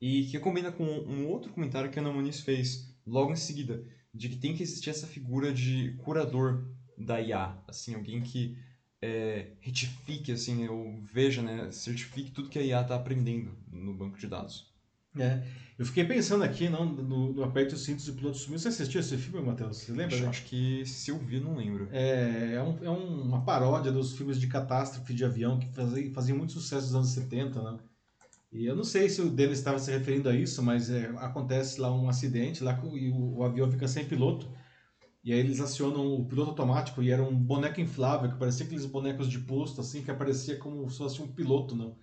e que combina com um outro comentário que a Ana Muniz fez logo em seguida, de que tem que existir essa figura de curador da IA, assim, alguém que é, retifique, assim, ou veja, né, certifique tudo que a IA está aprendendo no banco de dados. É. Eu fiquei pensando aqui não, no, no Aperte os Cintos e Piloto Sumiu. Você assistiu esse filme, Matheus? Você lembra? Acho, acho, que se eu vi, não lembro. É, é, um, é uma paródia dos filmes de catástrofe de avião que faziam, faziam muito sucesso nos anos 70, né? E eu não sei se o Denis estava se referindo a isso, mas é, acontece lá um acidente lá e o, o avião fica sem piloto. E aí eles acionam o piloto automático e era um boneco inflável, que parecia aqueles bonecos de posto, assim, que aparecia como se fosse um piloto, não?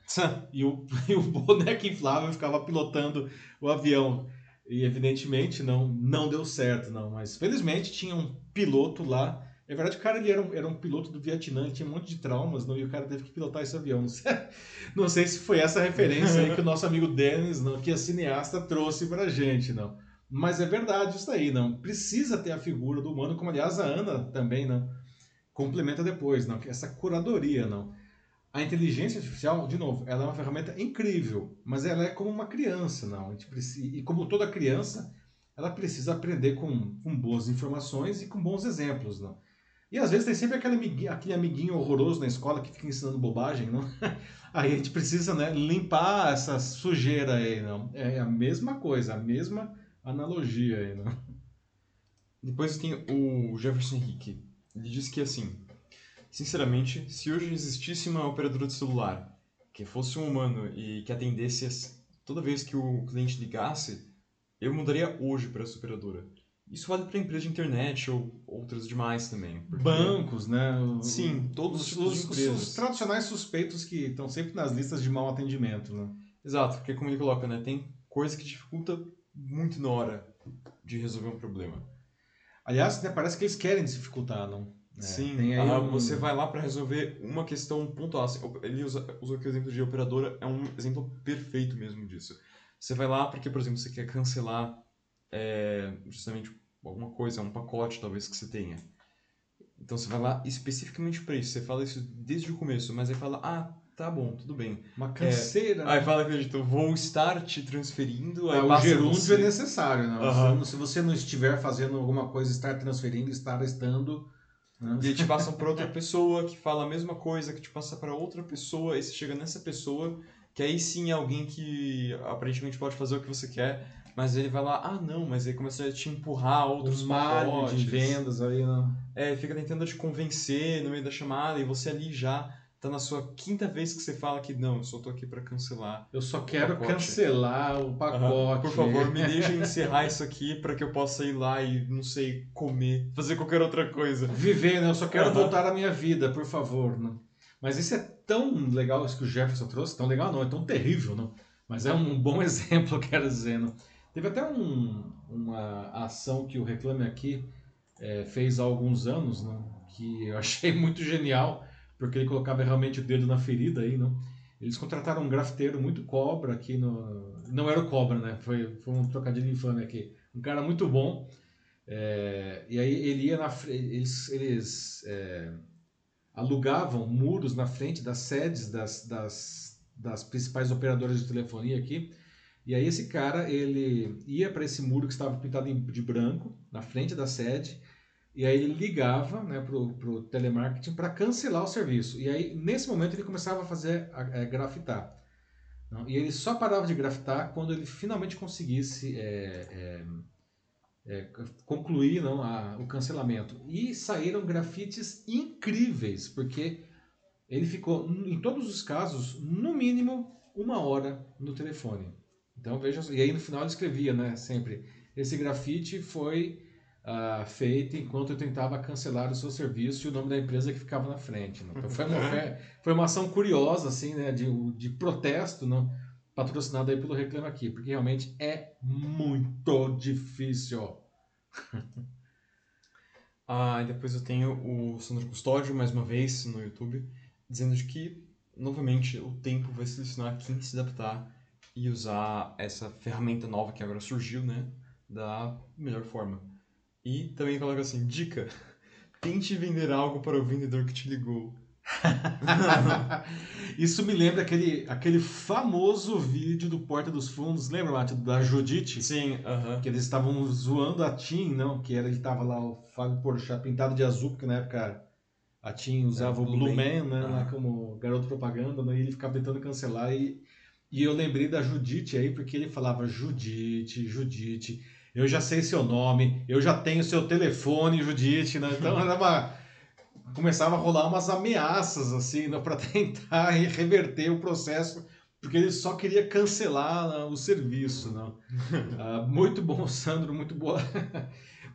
e, o, e o boneco inflável ficava pilotando o avião. E evidentemente não, não deu certo, não. Mas felizmente tinha um piloto lá. É verdade, o cara ele era, um, era um piloto do Vietnã, tinha um monte de traumas, não, e o cara teve que pilotar esse avião. Não sei, se foi essa referência aí que o nosso amigo Dennis, não, que a cineasta trouxe pra gente, não. Mas é verdade isso aí, não. Precisa ter a figura do humano, como aliás a Ana também não complementa depois, não. Essa curadoria, não. A inteligência artificial, de novo, ela é uma ferramenta incrível, mas ela é como uma criança, não. Precisa, e como toda criança, ela precisa aprender com, com boas informações e com bons exemplos, não. E às vezes tem sempre aquele amiguinho, aquele amiguinho horroroso na escola que fica ensinando bobagem, não? Aí a gente precisa, né, limpar essa sujeira aí, não. É a mesma coisa, a mesma analogia aí, né? Depois tem o Jefferson Henrique. Ele diz que assim, sinceramente, se hoje existisse uma operadora de celular que fosse um humano e que atendesse toda vez que o cliente ligasse, eu mudaria hoje para essa operadora. Isso vale para empresas de internet ou outras demais também. Porque... Bancos, né? Sim, todos os, os, os, os tradicionais suspeitos que estão sempre nas listas de mau atendimento, né? Exato, porque como ele coloca, né? Tem coisa que dificulta muito na hora de resolver um problema. Aliás, né, parece que eles querem dificultar, não? É, Sim, ah, um... você vai lá para resolver uma questão pontual. Assim, ele usa, usa aqui o exemplo de operadora, é um exemplo perfeito mesmo disso. Você vai lá porque, por exemplo, você quer cancelar é, justamente alguma coisa, um pacote talvez que você tenha. Então você vai lá especificamente para isso. Você fala isso desde o começo, mas aí fala, ah, Tá bom, tudo bem. Uma canseira. É, aí fala que eu vou estar te transferindo. Aí ah, o gerúndio você... é necessário, né? Uhum. Se você não estiver fazendo alguma coisa, estar transferindo, estar estando. Né? E aí te passam para outra pessoa que fala a mesma coisa, que te passa para outra pessoa, e você chega nessa pessoa, que aí sim é alguém que aparentemente pode fazer o que você quer, Mas ele vai lá, ah não, mas aí começa a te empurrar outros Um pacotes. de vendas aí, não. É, ele fica tentando te convencer no meio da chamada e você ali já tá na sua quinta vez que você fala que não, eu só tô aqui pra cancelar. Eu só quero pacote. cancelar o pacote. Por favor, me deixem encerrar isso aqui pra que eu possa ir lá e, não sei, comer, fazer qualquer outra coisa. Viver, né? Eu só quero Aham. voltar à minha vida, por favor. Né? Mas isso é tão legal, isso que o Jefferson trouxe. Tão legal não, é tão terrível, não. Mas é um bom exemplo, eu quero dizer. Não? Teve até um, uma ação que o Reclame Aqui eh, fez há alguns anos, não? que eu achei muito genial, porque ele colocava realmente o dedo na ferida aí, não? Eles contrataram um grafiteiro muito cobra aqui no... Não era o cobra, né? Foi, foi um trocadilho infame aqui. Um cara muito bom. É, e aí ele ia na eles, eles é, alugavam muros na frente das sedes das, das, das principais operadoras de telefonia aqui. E aí esse cara, ele ia para esse muro que estava pintado de branco, na frente da sede, e aí ele ligava né, pro, pro telemarketing para cancelar o serviço. E aí, nesse momento, ele começava a fazer, a, a grafitar. E ele só parava de grafitar quando ele finalmente conseguisse é, é, é, concluir não, a- o cancelamento. E saíram grafites incríveis, porque ele ficou, em todos os casos, no mínimo uma hora no telefone. Então veja, e aí no final ele escrevia, né, sempre, esse grafite foi ah, feito enquanto eu tentava cancelar o seu serviço e o nome da empresa que ficava na frente. né? Então foi uma, foi uma ação curiosa, assim, né, de, de protesto, não, patrocinada aí pelo Reclama Aqui, porque realmente é muito difícil. Ah, e depois eu tenho o Sandro Custódio, mais uma vez, no YouTube, dizendo de que, novamente, o tempo vai selecionar quem se adaptar e usar essa ferramenta nova que agora surgiu, né, da melhor forma. E também coloca assim, dica, tente vender algo para o vendedor que te ligou. Isso me lembra aquele, aquele famoso vídeo do Porta dos Fundos, lembra, Mate, da Judite? Sim, aham. Que eles estavam zoando a Tim, não? Que era, ele tava lá, o Fábio Porchat, pintado de azul, porque na época a Tim usava É, o Blue Man, Man. né? Lá como garoto propaganda, né? E ele ficava tentando cancelar. E, e eu lembrei da Judite aí, porque ele falava Judite, Judite, eu já sei seu nome, eu já tenho seu telefone, Judite, né? Então era uma... Começava a rolar umas ameaças, assim, né? Para tentar reverter o processo porque ele só queria cancelar né, o serviço. Não? Ah, muito bom, Sandro, muito boa.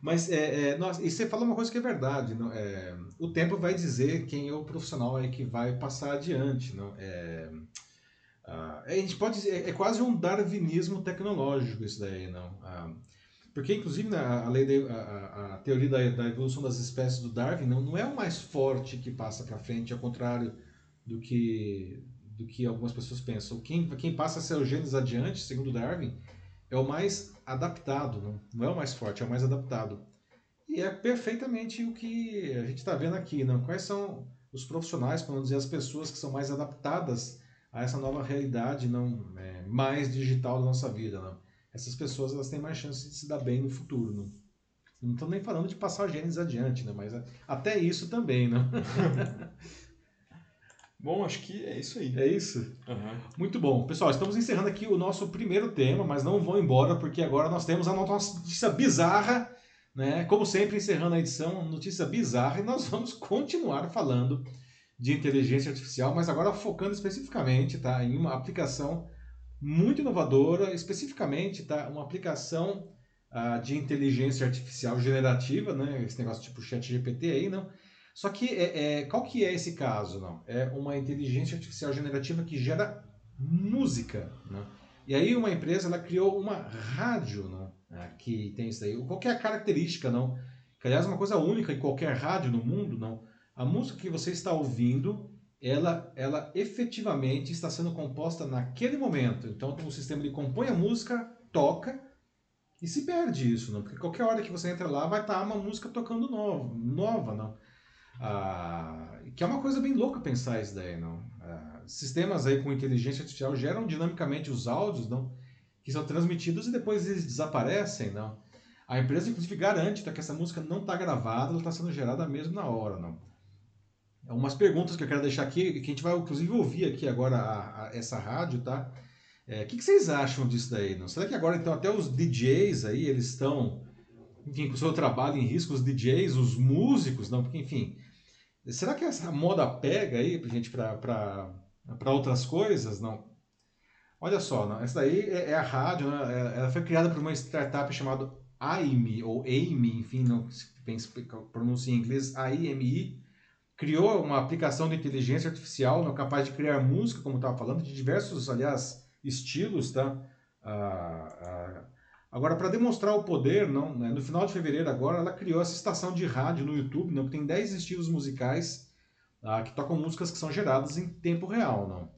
Mas é, é, nossa, e você falou uma coisa que é verdade. Não? É, o tempo vai dizer quem é o profissional aí que vai passar adiante. Não? É, ah, a gente pode dizer, é quase um darwinismo tecnológico isso daí, não? Ah, porque, inclusive, né, a, a lei da, a, a- a teoria da, da evolução das espécies do Darwin não, não é o mais forte que passa para frente, ao contrário do que, do que algumas pessoas pensam. Quem, quem passa seus genes adiante, segundo Darwin, é o mais adaptado, não, não é o mais forte, é o mais adaptado. E é perfeitamente o que a gente está vendo aqui. Não? Quais são os profissionais, para não dizer as pessoas que são mais adaptadas a essa nova realidade não é, mais digital da nossa vida? Não? Essas pessoas elas têm mais chance de se dar bem no futuro. Não não estou nem falando de passar genes adiante, né? mas até isso também. Não? Bom, acho que é isso aí. É isso? Aham. Muito bom. Pessoal, estamos encerrando aqui o nosso primeiro tema, mas não vão embora, porque agora nós temos a nossa notícia bizarra, né? Como sempre, encerrando a edição, notícia bizarra, e nós vamos continuar falando de inteligência artificial, mas agora focando especificamente tá, em uma aplicação muito inovadora, especificamente tá, uma aplicação ah, de inteligência artificial generativa, né? Esse negócio tipo chat GPT aí, não? Só que é, é, qual que é esse caso, não? É uma inteligência artificial generativa que gera música, né? E aí uma empresa ela criou uma rádio, não? Ah, que tem isso aí. Qual é a característica, não? Que aliás é uma coisa única em qualquer rádio no mundo, não? A música que você está ouvindo, ela, ela efetivamente está sendo composta naquele momento. Então o sistema ele compõe a música, toca e se perde isso, não? Porque qualquer hora que você entra lá vai estar uma música tocando nova, nova, não? Ah, que é uma coisa bem louca pensar isso daí, não? Ah, sistemas aí com inteligência artificial geram dinamicamente os áudios, não? Que são transmitidos e depois eles desaparecem, não? A empresa, inclusive, garante tá, que essa música não está gravada, ela está sendo gerada mesmo na hora, não? Umas perguntas que eu quero deixar aqui, que a gente vai, inclusive, ouvir aqui agora a- a- essa rádio, tá? É, o que, que, vocês acham disso daí? Não? Será que agora então até os DJs aí eles estão, enfim, com o seu trabalho em risco, os DJs, os músicos, não? Porque enfim, será que essa moda pega aí, gente, para outras coisas, não? Olha só, não? essa daí é, é a rádio, né? É, ela foi criada por uma startup chamada AIME ou AIME, enfim, não se pronuncia em inglês, AIME criou uma aplicação de inteligência artificial não, capaz de criar música, como estava falando, de diversos, aliás, estilos, tá? Ah, ah, agora, para demonstrar o poder, não, né, no final de fevereiro agora, ela criou essa estação de rádio no YouTube, não, que tem 10 estilos musicais ah, que tocam músicas que são geradas em tempo real, não?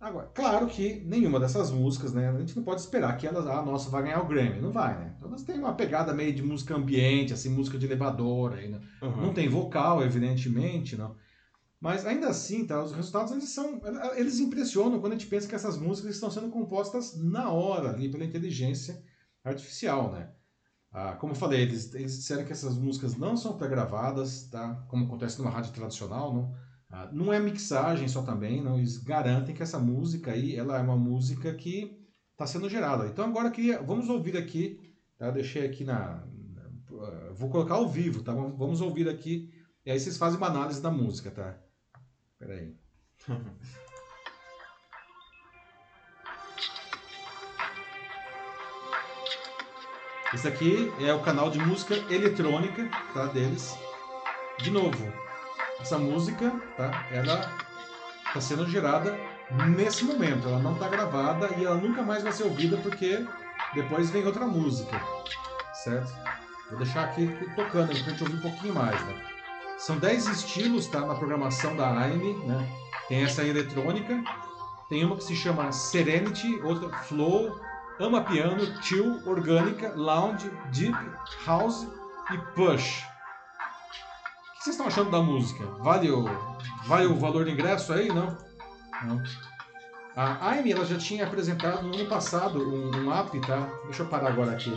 Agora, claro que nenhuma dessas músicas, né? A gente não pode esperar que elas, ah, nossa, vai ganhar o Grammy. Não vai, né? Então elas têm uma pegada meio de música ambiente, assim, música de elevador. Né? uhum. Não tem vocal, evidentemente, não. Mas ainda assim, tá? Os resultados eles são. Eles impressionam quando a gente pensa que essas músicas estão sendo compostas na hora, ali, pela inteligência artificial, né? Ah, como eu falei, eles, eles disseram que essas músicas não são pré-gravadas, tá? Como acontece numa rádio tradicional, não ah, não é mixagem só também, não, eles garantem que essa música aí, ela é uma música que está sendo gerada. Então agora queria, vamos ouvir aqui, tá? Deixei aqui na, vou colocar ao vivo, tá? Vamos ouvir aqui e aí vocês fazem uma análise da música, tá? Espera aí. Esse aqui é o canal de música eletrônica, tá? Deles. De novo, essa música, tá? Ela está sendo gerada nesse momento. Ela não está gravada e ela nunca mais vai ser ouvida porque depois vem outra música, certo? Vou deixar aqui tocando para a gente ouvir um pouquinho mais, né? São 10 estilos, tá? Na programação da AIME, né? Tem essa eletrônica, tem uma que se chama Serenity, outra Flow, Ama Piano, Chill, Orgânica, Lounge, Deep, House e Push que vocês estão achando da música? Vale o, vale o valor do ingresso aí? Não? Não. A Amy ela já tinha apresentado no ano passado um, um app, tá? Deixa eu parar agora aqui.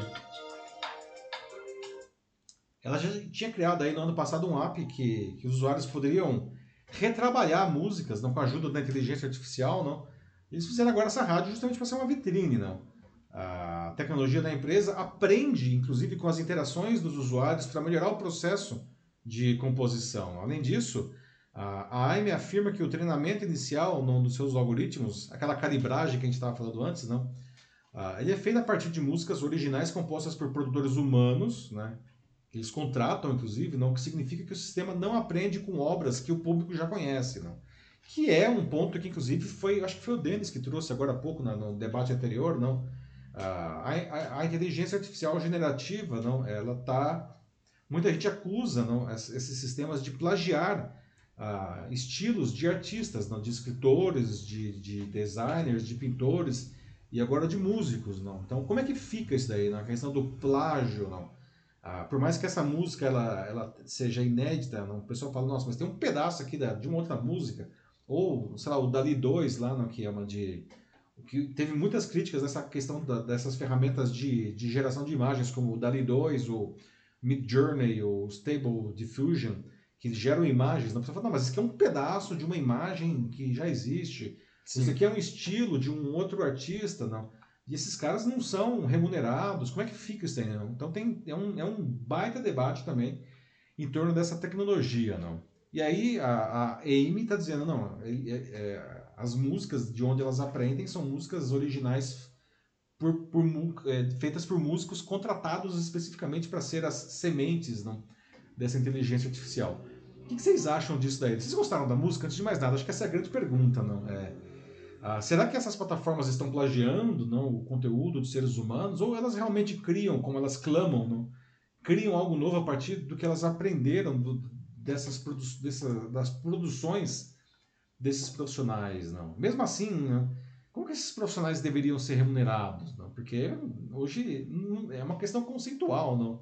Ela já tinha criado aí no ano passado um app que, que os usuários poderiam retrabalhar músicas, não com a ajuda da inteligência artificial, não. Eles fizeram agora essa rádio justamente para ser uma vitrine, não. A tecnologia da empresa aprende, inclusive, com as interações dos usuários para melhorar o processo de composição. Além disso, a AIME afirma que o treinamento inicial dos seus algoritmos, aquela calibragem que a gente estava falando antes, não, ele é feito a partir de músicas originais compostas por produtores humanos, né, que eles contratam, inclusive, não, o que significa que o sistema não aprende com obras que o público já conhece. Não, que é um ponto que, inclusive, foi, acho que foi o Denis que trouxe agora há pouco no, no debate anterior, não, a, a, a inteligência artificial generativa, não, ela está Muita gente acusa não, esses sistemas de plagiar estilos de artistas, não, de escritores, de, de, designers, de pintores e agora de músicos. Não. Então, como é que fica isso daí, na questão do plágio? Não? Ah, por mais que essa música ela, ela seja inédita, não, o pessoal fala, nossa, mas tem um pedaço aqui da, de uma outra música, ou, sei lá, o Dali 2 lá, não, que é uma de que teve muitas críticas nessa questão da, dessas ferramentas de, de geração de imagens, como o Dali 2 ou Midjourney ou Stable Diffusion, que geram imagens, não precisa falar, não, mas isso aqui é um pedaço de uma imagem que já existe. Sim. Isso aqui é um estilo de um outro artista, não. E esses caras não são remunerados. Como é que fica isso aí? Não? Então tem, é, um, é um baita debate também em torno dessa tecnologia, não. E aí a, a Amy está dizendo, não, é, é, é, as músicas de onde elas aprendem são músicas originais por, por, é, feitas por músicos contratados especificamente para ser as sementes não, dessa inteligência artificial. O que, vocês acham disso daí? Vocês gostaram da música? Antes de mais nada, acho que essa é a grande pergunta, não? É, ah, será que essas plataformas estão plagiando não, o conteúdo dos seres humanos ou elas realmente criam, como elas clamam, não? criam algo novo a partir do que elas aprenderam do, dessas produ dessa, das produções desses profissionais, não? Mesmo assim, não? Como que esses profissionais deveriam ser remunerados? Não? Porque hoje é uma questão conceitual, não?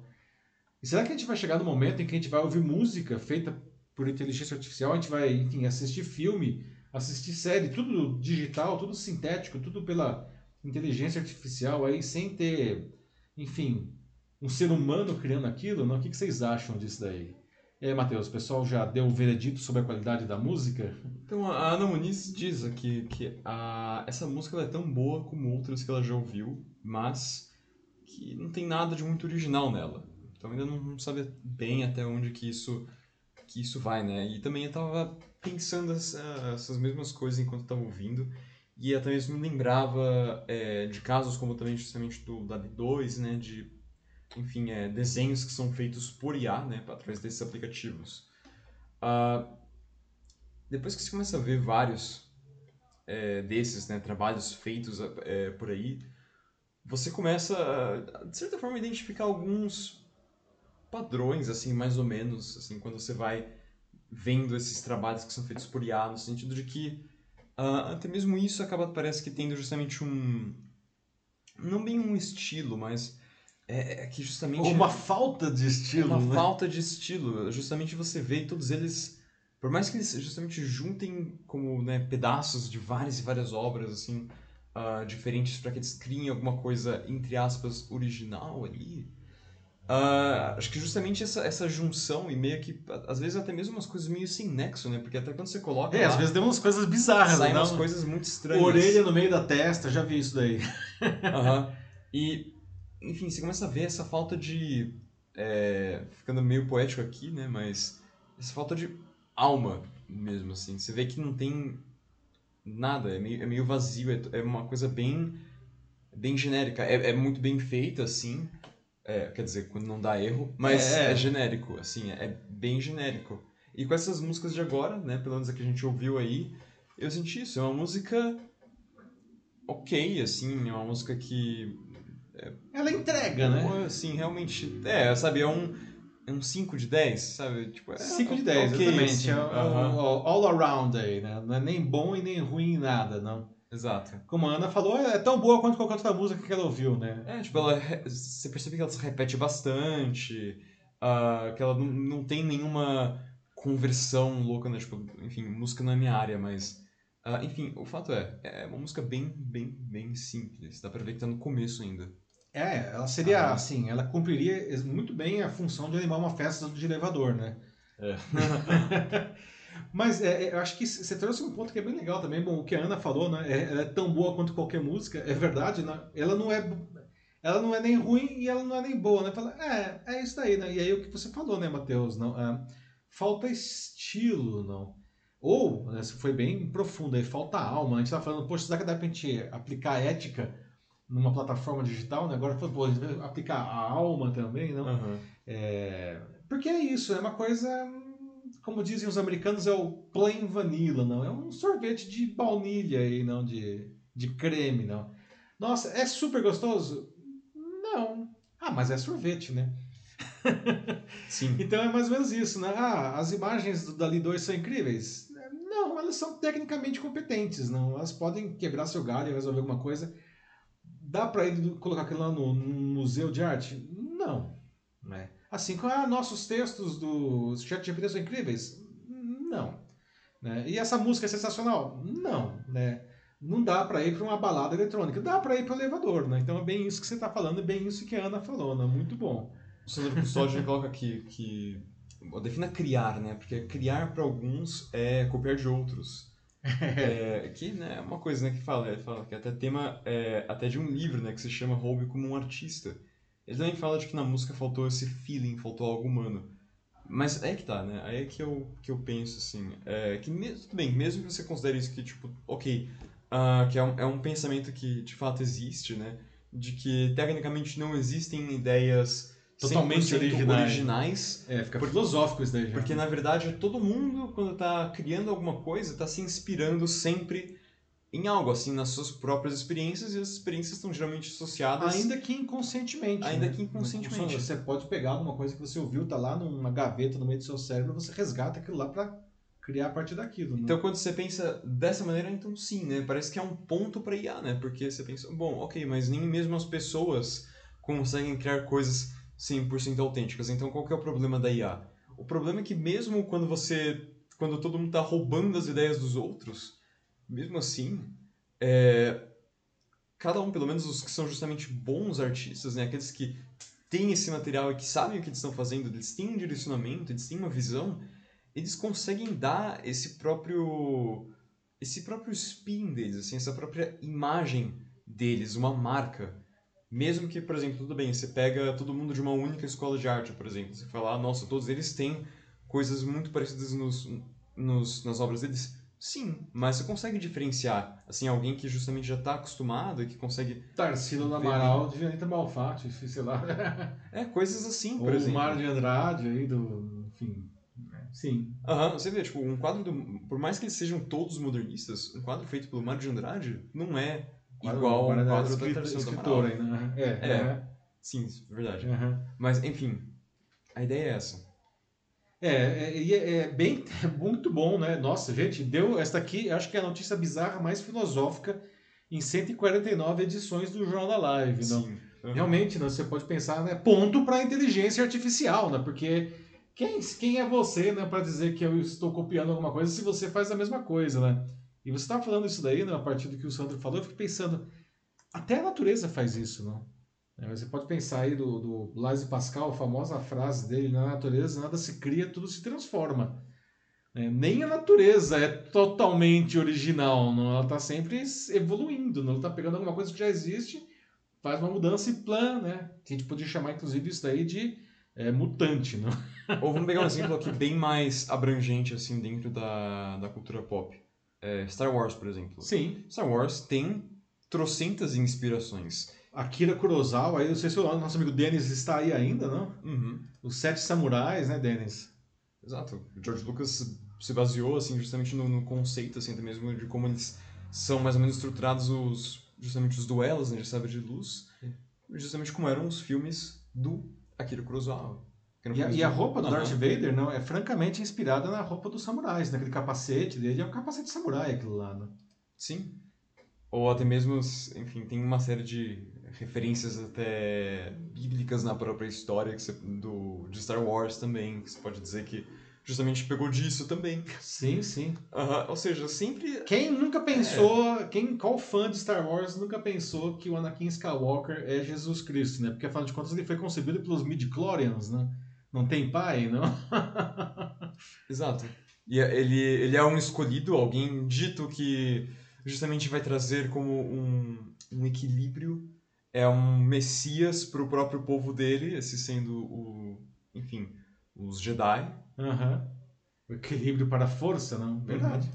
E será que a gente vai chegar no momento em que a gente vai ouvir música feita por inteligência artificial, a gente vai, enfim, assistir filme, assistir série, tudo digital, tudo sintético, tudo pela inteligência artificial aí, sem ter, enfim, um ser humano criando aquilo? Não? O que vocês acham disso daí? E aí, Matheus, o pessoal já deu o veredito sobre a qualidade da música? Então, a Ana Muniz diz aqui que a, essa música é tão boa como outras que ela já ouviu, mas que não tem nada de muito original nela. Então ainda não, não sabe bem até onde que isso, que isso vai, né? E também eu tava pensando essa, essas mesmas coisas enquanto estava ouvindo, e até mesmo me lembrava é, de casos como também justamente do Dali 2, né? De enfim, é, desenhos que são feitos por IA, né, através desses aplicativos. Uh, depois que você começa a ver vários é, desses né, trabalhos feitos é, por aí, você começa, de certa forma, a identificar alguns padrões, assim, mais ou menos, assim, quando você vai vendo esses trabalhos que são feitos por IA, no sentido de que uh, até mesmo isso acaba, parece que tendo justamente um... não bem um estilo, mas é, é que justamente. Uma falta de estilo. Uma né? falta de estilo. Justamente você vê todos eles. Por mais que eles justamente juntem como né, pedaços de várias e várias obras assim uh, diferentes para que eles criem alguma coisa entre aspas original ali. Uh, acho que justamente essa, essa junção e meio que, às vezes até mesmo umas coisas meio sem nexo, né? Porque até quando você coloca. É, lá, às vezes tem umas coisas bizarras, saem né? umas coisas muito estranhas. Orelha no meio da testa, já vi isso daí. Aham. E enfim, você começa a ver essa falta de. É, ficando meio poético aqui, né? Mas essa falta de alma mesmo, assim. Você vê que não tem nada, é meio, é meio vazio, é, é uma coisa bem, bem genérica. É, é muito bem feita, assim. É, quer dizer, quando não dá erro, mas é, é genérico, assim, é bem genérico. E com essas músicas de agora, né, pelo menos a que a gente ouviu aí, eu senti isso. É uma música ok, assim, é uma música que ela entrega, né? Assim, realmente. É, sabe, é um. É um 5 de 10, sabe? Tipo, é, 5 de 10, okay, exatamente. Assim, é, uh -huh. all around aí, né? Não é nem bom e nem ruim em nada, não. Exato. Como a Ana falou, é tão boa quanto qualquer outra música que ela ouviu, né? É, tipo, ela, você percebe que ela se repete bastante, uh, que ela não, não tem nenhuma conversão louca, né? Tipo, enfim, música não é minha área, mas... Uh, enfim, o fato é, é uma música bem, bem, bem simples. Dá pra ver que tá no começo ainda. É, ela seria ah. assim, ela cumpriria muito bem a função de animar uma festa de elevador, né? É. Mas é, é, eu acho que você trouxe um ponto que é bem legal também. Bom, o que a Ana falou, né? É, ela é tão boa quanto qualquer música, é verdade, né? Ela não é, ela não é nem ruim e ela não é nem boa, né? Fala, é, é isso daí, né? E aí o que você falou, né, Matheus? Não, é, falta estilo, não. Ou, né, foi bem profundo, aí falta alma. A gente tá falando, poxa, será que dá pra gente aplicar ética numa plataforma digital, né? Agora, pô, aplicar a alma também, não? Uhum. É, porque é isso, é uma coisa, como dizem os americanos, é o plain vanilla, não? É um sorvete de baunilha aí, não de, de creme, não? Nossa, é super gostoso? Não. Ah, mas é sorvete, né? Sim. então é mais ou menos isso, né? Ah, as imagens do Dali 2 são incríveis? Não, elas são tecnicamente competentes, não? Elas podem quebrar seu galho e resolver alguma coisa Dá para ele colocar aquilo lá no, no, museu de arte? Não. Né? Assim como ah, nossos textos do ChatGPT são incríveis? Não. Né? E essa música é sensacional? Não. Né? Não dá para ir para uma balada eletrônica. Dá para ir para o elevador. Né? Então é bem isso que você está falando, é bem isso que a Ana falou. Né? Muito bom. O Sandro Custódio coloca aqui que defina criar, né? Porque criar para alguns é copiar de outros. é, que né, é uma coisa né, que fala, fala que é até tema é, até de um livro né, que se chama Roube como um Artista. Ele também fala de que na música faltou esse feeling, faltou algo humano. Mas é que tá, né? Aí é que eu, que eu penso, assim, é, que mesmo, tudo bem, mesmo que você considere isso que, tipo, ok, uh, que é um, é um pensamento que de fato existe, né? De que tecnicamente não existem ideias totalmente originais. originais. É, fica porque, filosófico isso daí. Já. Porque na verdade todo mundo, quando está criando alguma coisa, está se inspirando sempre em algo, assim, nas suas próprias experiências, e as experiências estão geralmente associadas. Ainda que inconscientemente. Ainda né? que inconscientemente. Você pode pegar alguma coisa que você ouviu, tá lá numa gaveta no meio do seu cérebro, você resgata aquilo lá para criar a partir daquilo. Né? Então, quando você pensa dessa maneira, então sim, né? Parece que é um ponto para IA, né? Porque você pensa, bom, ok, mas nem mesmo as pessoas conseguem criar coisas 100% autênticas. Então qual que é o problema da IA? O problema é que mesmo quando você, quando todo mundo está roubando as ideias dos outros, mesmo assim, é, cada um, pelo menos os que são justamente bons artistas, né, aqueles que têm esse material e que sabem o que eles estão fazendo, eles têm um direcionamento, eles têm uma visão, eles conseguem dar esse próprio esse próprio spin deles, assim, essa própria imagem deles, uma marca. Mesmo que, por exemplo, tudo bem, você pega todo mundo de uma única escola de arte, por exemplo, você fala, ah, nossa, todos eles têm coisas muito parecidas nos, nos, nas obras deles. Sim, mas você consegue diferenciar, assim, alguém que justamente já está acostumado e que consegue... Tarsila do Amaral de Anitta Malfatti, sei lá. é, coisas assim, por Ou exemplo. o Mário de Andrade aí, do... enfim... Sim. Aham, você vê, tipo, um quadro do... Por mais que eles sejam todos modernistas, um quadro feito pelo Mário de Andrade não é igual ao quadro da Tarsila do Amaral. Né? É, É. é. Sim, verdade. Uhum. Mas, enfim, a ideia é essa. É, é, é, é bem, é muito bom, né? Nossa, gente, deu. Esta aqui, acho que é a notícia bizarra mais filosófica em 149 edições do Jornal da Live. Não? Sim. Aham. Realmente, né, você pode pensar, né? Ponto para a inteligência artificial, né? Porque quem, quem é você, né, para dizer que eu estou copiando alguma coisa se você faz a mesma coisa, né? E você estava falando isso daí, né, a partir do que o Sandro falou, eu fico pensando, até a natureza faz isso, não? É, Você pode pensar aí do, do Blaise Pascal, a famosa frase dele, na natureza nada se cria, tudo se transforma. É, nem a natureza é totalmente original, não? ela está sempre evoluindo, não? ela está pegando alguma coisa que já existe, faz uma mudança e plano, né? Que a gente podia chamar, inclusive, isso daí de é, mutante, não? Ou vamos pegar um exemplo aqui bem mais abrangente, assim, dentro da, da cultura pop. É, Star Wars, por exemplo. Sim. Star Wars tem trocentas inspirações. Akira Kurosawa, aí, não sei se o nosso amigo Denis está aí ainda, não? Uhum. Os Sete Samurais, né, Denis? Exato. O George Lucas se baseou, assim, justamente no, no conceito, assim, até mesmo de como eles são mais ou menos estruturados os, justamente os duelos, né, de sabre de luz. Justamente como eram os filmes do Akira Kurosawa. E a, e a roupa do. Darth Vader não é francamente inspirada na roupa dos samurais, naquele capacete dele, é um capacete samurai aquilo lá, né? Sim. Ou até mesmo, enfim, tem uma série de referências até bíblicas na própria história que você- do, de Star Wars também, que você pode dizer que justamente pegou disso também. Sim, sim. Aham, Ou seja, sempre... Quem nunca pensou, quem, qual fã de Star Wars nunca pensou que o Anakin Skywalker é Jesus Cristo, né? Porque afinal de contas ele foi concebido pelos midi-chlorians, né? Não tem pai, não? Exato. E é- ele, ele é um escolhido, alguém dito que justamente vai trazer como um, um equilíbrio, é um messias para o próprio povo dele, esse sendo o, enfim, os Jedi. Aham. O equilíbrio para a força, não? Verdade.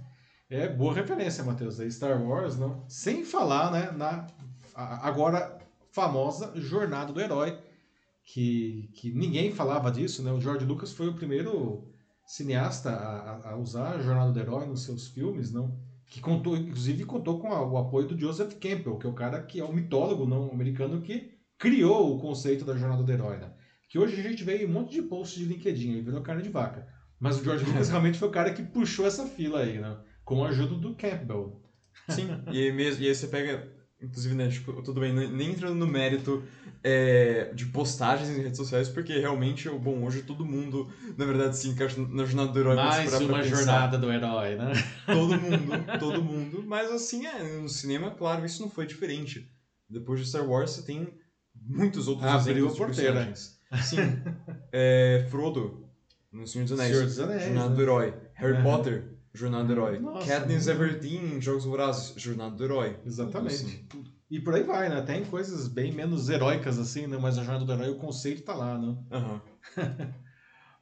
É boa referência, Matheus. Aí Star Wars, não? Sem falar, né, na agora famosa Jornada do Herói, que, que ninguém falava disso, né? O George Lucas foi o primeiro cineasta a, a- a usar a Jornada do Herói nos seus filmes, não? Que contou, inclusive, contou com a- o apoio do Joseph Campbell, que é o cara que é o mitólogo não americano que criou o conceito da Jornada do Herói, né? Que hoje a gente vê um monte de posts de LinkedIn, aí virou carne de vaca. Mas o George Lucas realmente foi o cara que puxou essa fila aí, né? Com a ajuda do Campbell. Sim, e mesmo, e aí você pega, inclusive, né, tipo, tudo bem, nem entrando no mérito é, de postagens em redes sociais, porque realmente, bom, hoje todo mundo, na verdade, se encaixa na jornada do herói. Mais uma jornada do herói, né? Todo mundo, todo mundo. Mas assim, é, no cinema, claro, isso não foi diferente. Depois de Star Wars, você tem muitos outros Abriu exemplos a de porteira. personagens. Sim. É, Frodo, no Senhor dos Anéis. Senhor dos Anéis, Jornada né? do Herói. Harry Aham. Potter, Jornada do Herói. Nossa, Katniss muito. Everdeen Jogos Vorazes, Jornada do Herói. Exatamente. Tudo assim, tudo. E por aí vai, né? Tem coisas bem menos heróicas assim, né? Mas a jornada do herói, o conceito tá lá, né? Aham.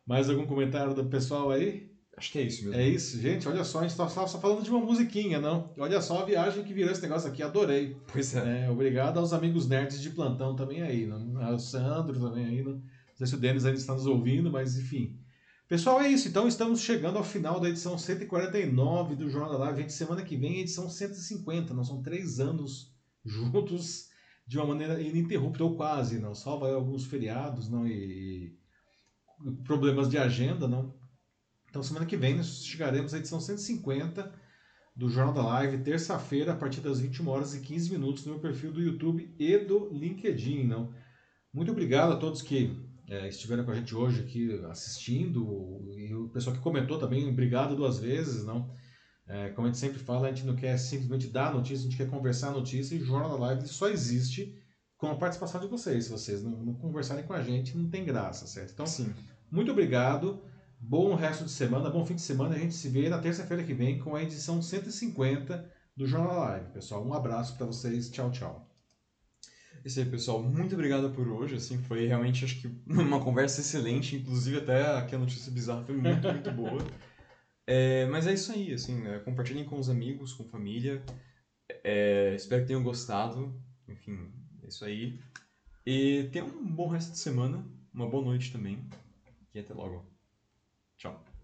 Mais algum comentário do pessoal aí? Acho que é isso mesmo. É isso, gente. Olha só, a gente tá só falando de uma musiquinha, não? Olha só a viagem que virou esse negócio aqui, adorei. Pois é. É, obrigado aos amigos nerds de plantão também aí, não? Ao Sandro também aí, não? Não sei se o Denis ainda está nos ouvindo, mas enfim. Pessoal, é isso. Então estamos chegando ao final da edição 149 do Jornal da Live. Gente, semana que vem é edição 150. Não são três anos juntos de uma maneira ininterrupta, ou quase, não. Aí alguns feriados, não, e problemas de agenda, não. Então semana que vem nós chegaremos à edição 150 do Jornal da Live, terça-feira, a partir das 21 horas e 15 minutos, no meu perfil do YouTube e do LinkedIn, não. Muito obrigado a todos que é, estiveram com a gente hoje aqui assistindo e o pessoal que comentou também, obrigado duas vezes, não. É, como a gente sempre fala, a gente não quer simplesmente dar a notícia, a gente quer conversar a notícia e o Jornal da Live só existe com a participação de vocês. Se vocês não, não conversarem com a gente, não tem graça, certo? Então, Sim. muito obrigado. Bom resto de semana, bom fim de semana. A gente se vê na terça-feira que vem com a edição 150 do Jornal Live. Pessoal, um abraço para vocês. Tchau, tchau. É isso aí, pessoal. Muito obrigado por hoje. Assim, foi realmente, acho que, uma conversa excelente. Inclusive, até aqui a notícia bizarra foi muito, muito boa. É, mas é isso aí, assim, é, compartilhem com os amigos, com família. É, espero que tenham gostado. Enfim, é isso aí. E tenham um bom resto de semana, uma boa noite também. E até logo. Tchau.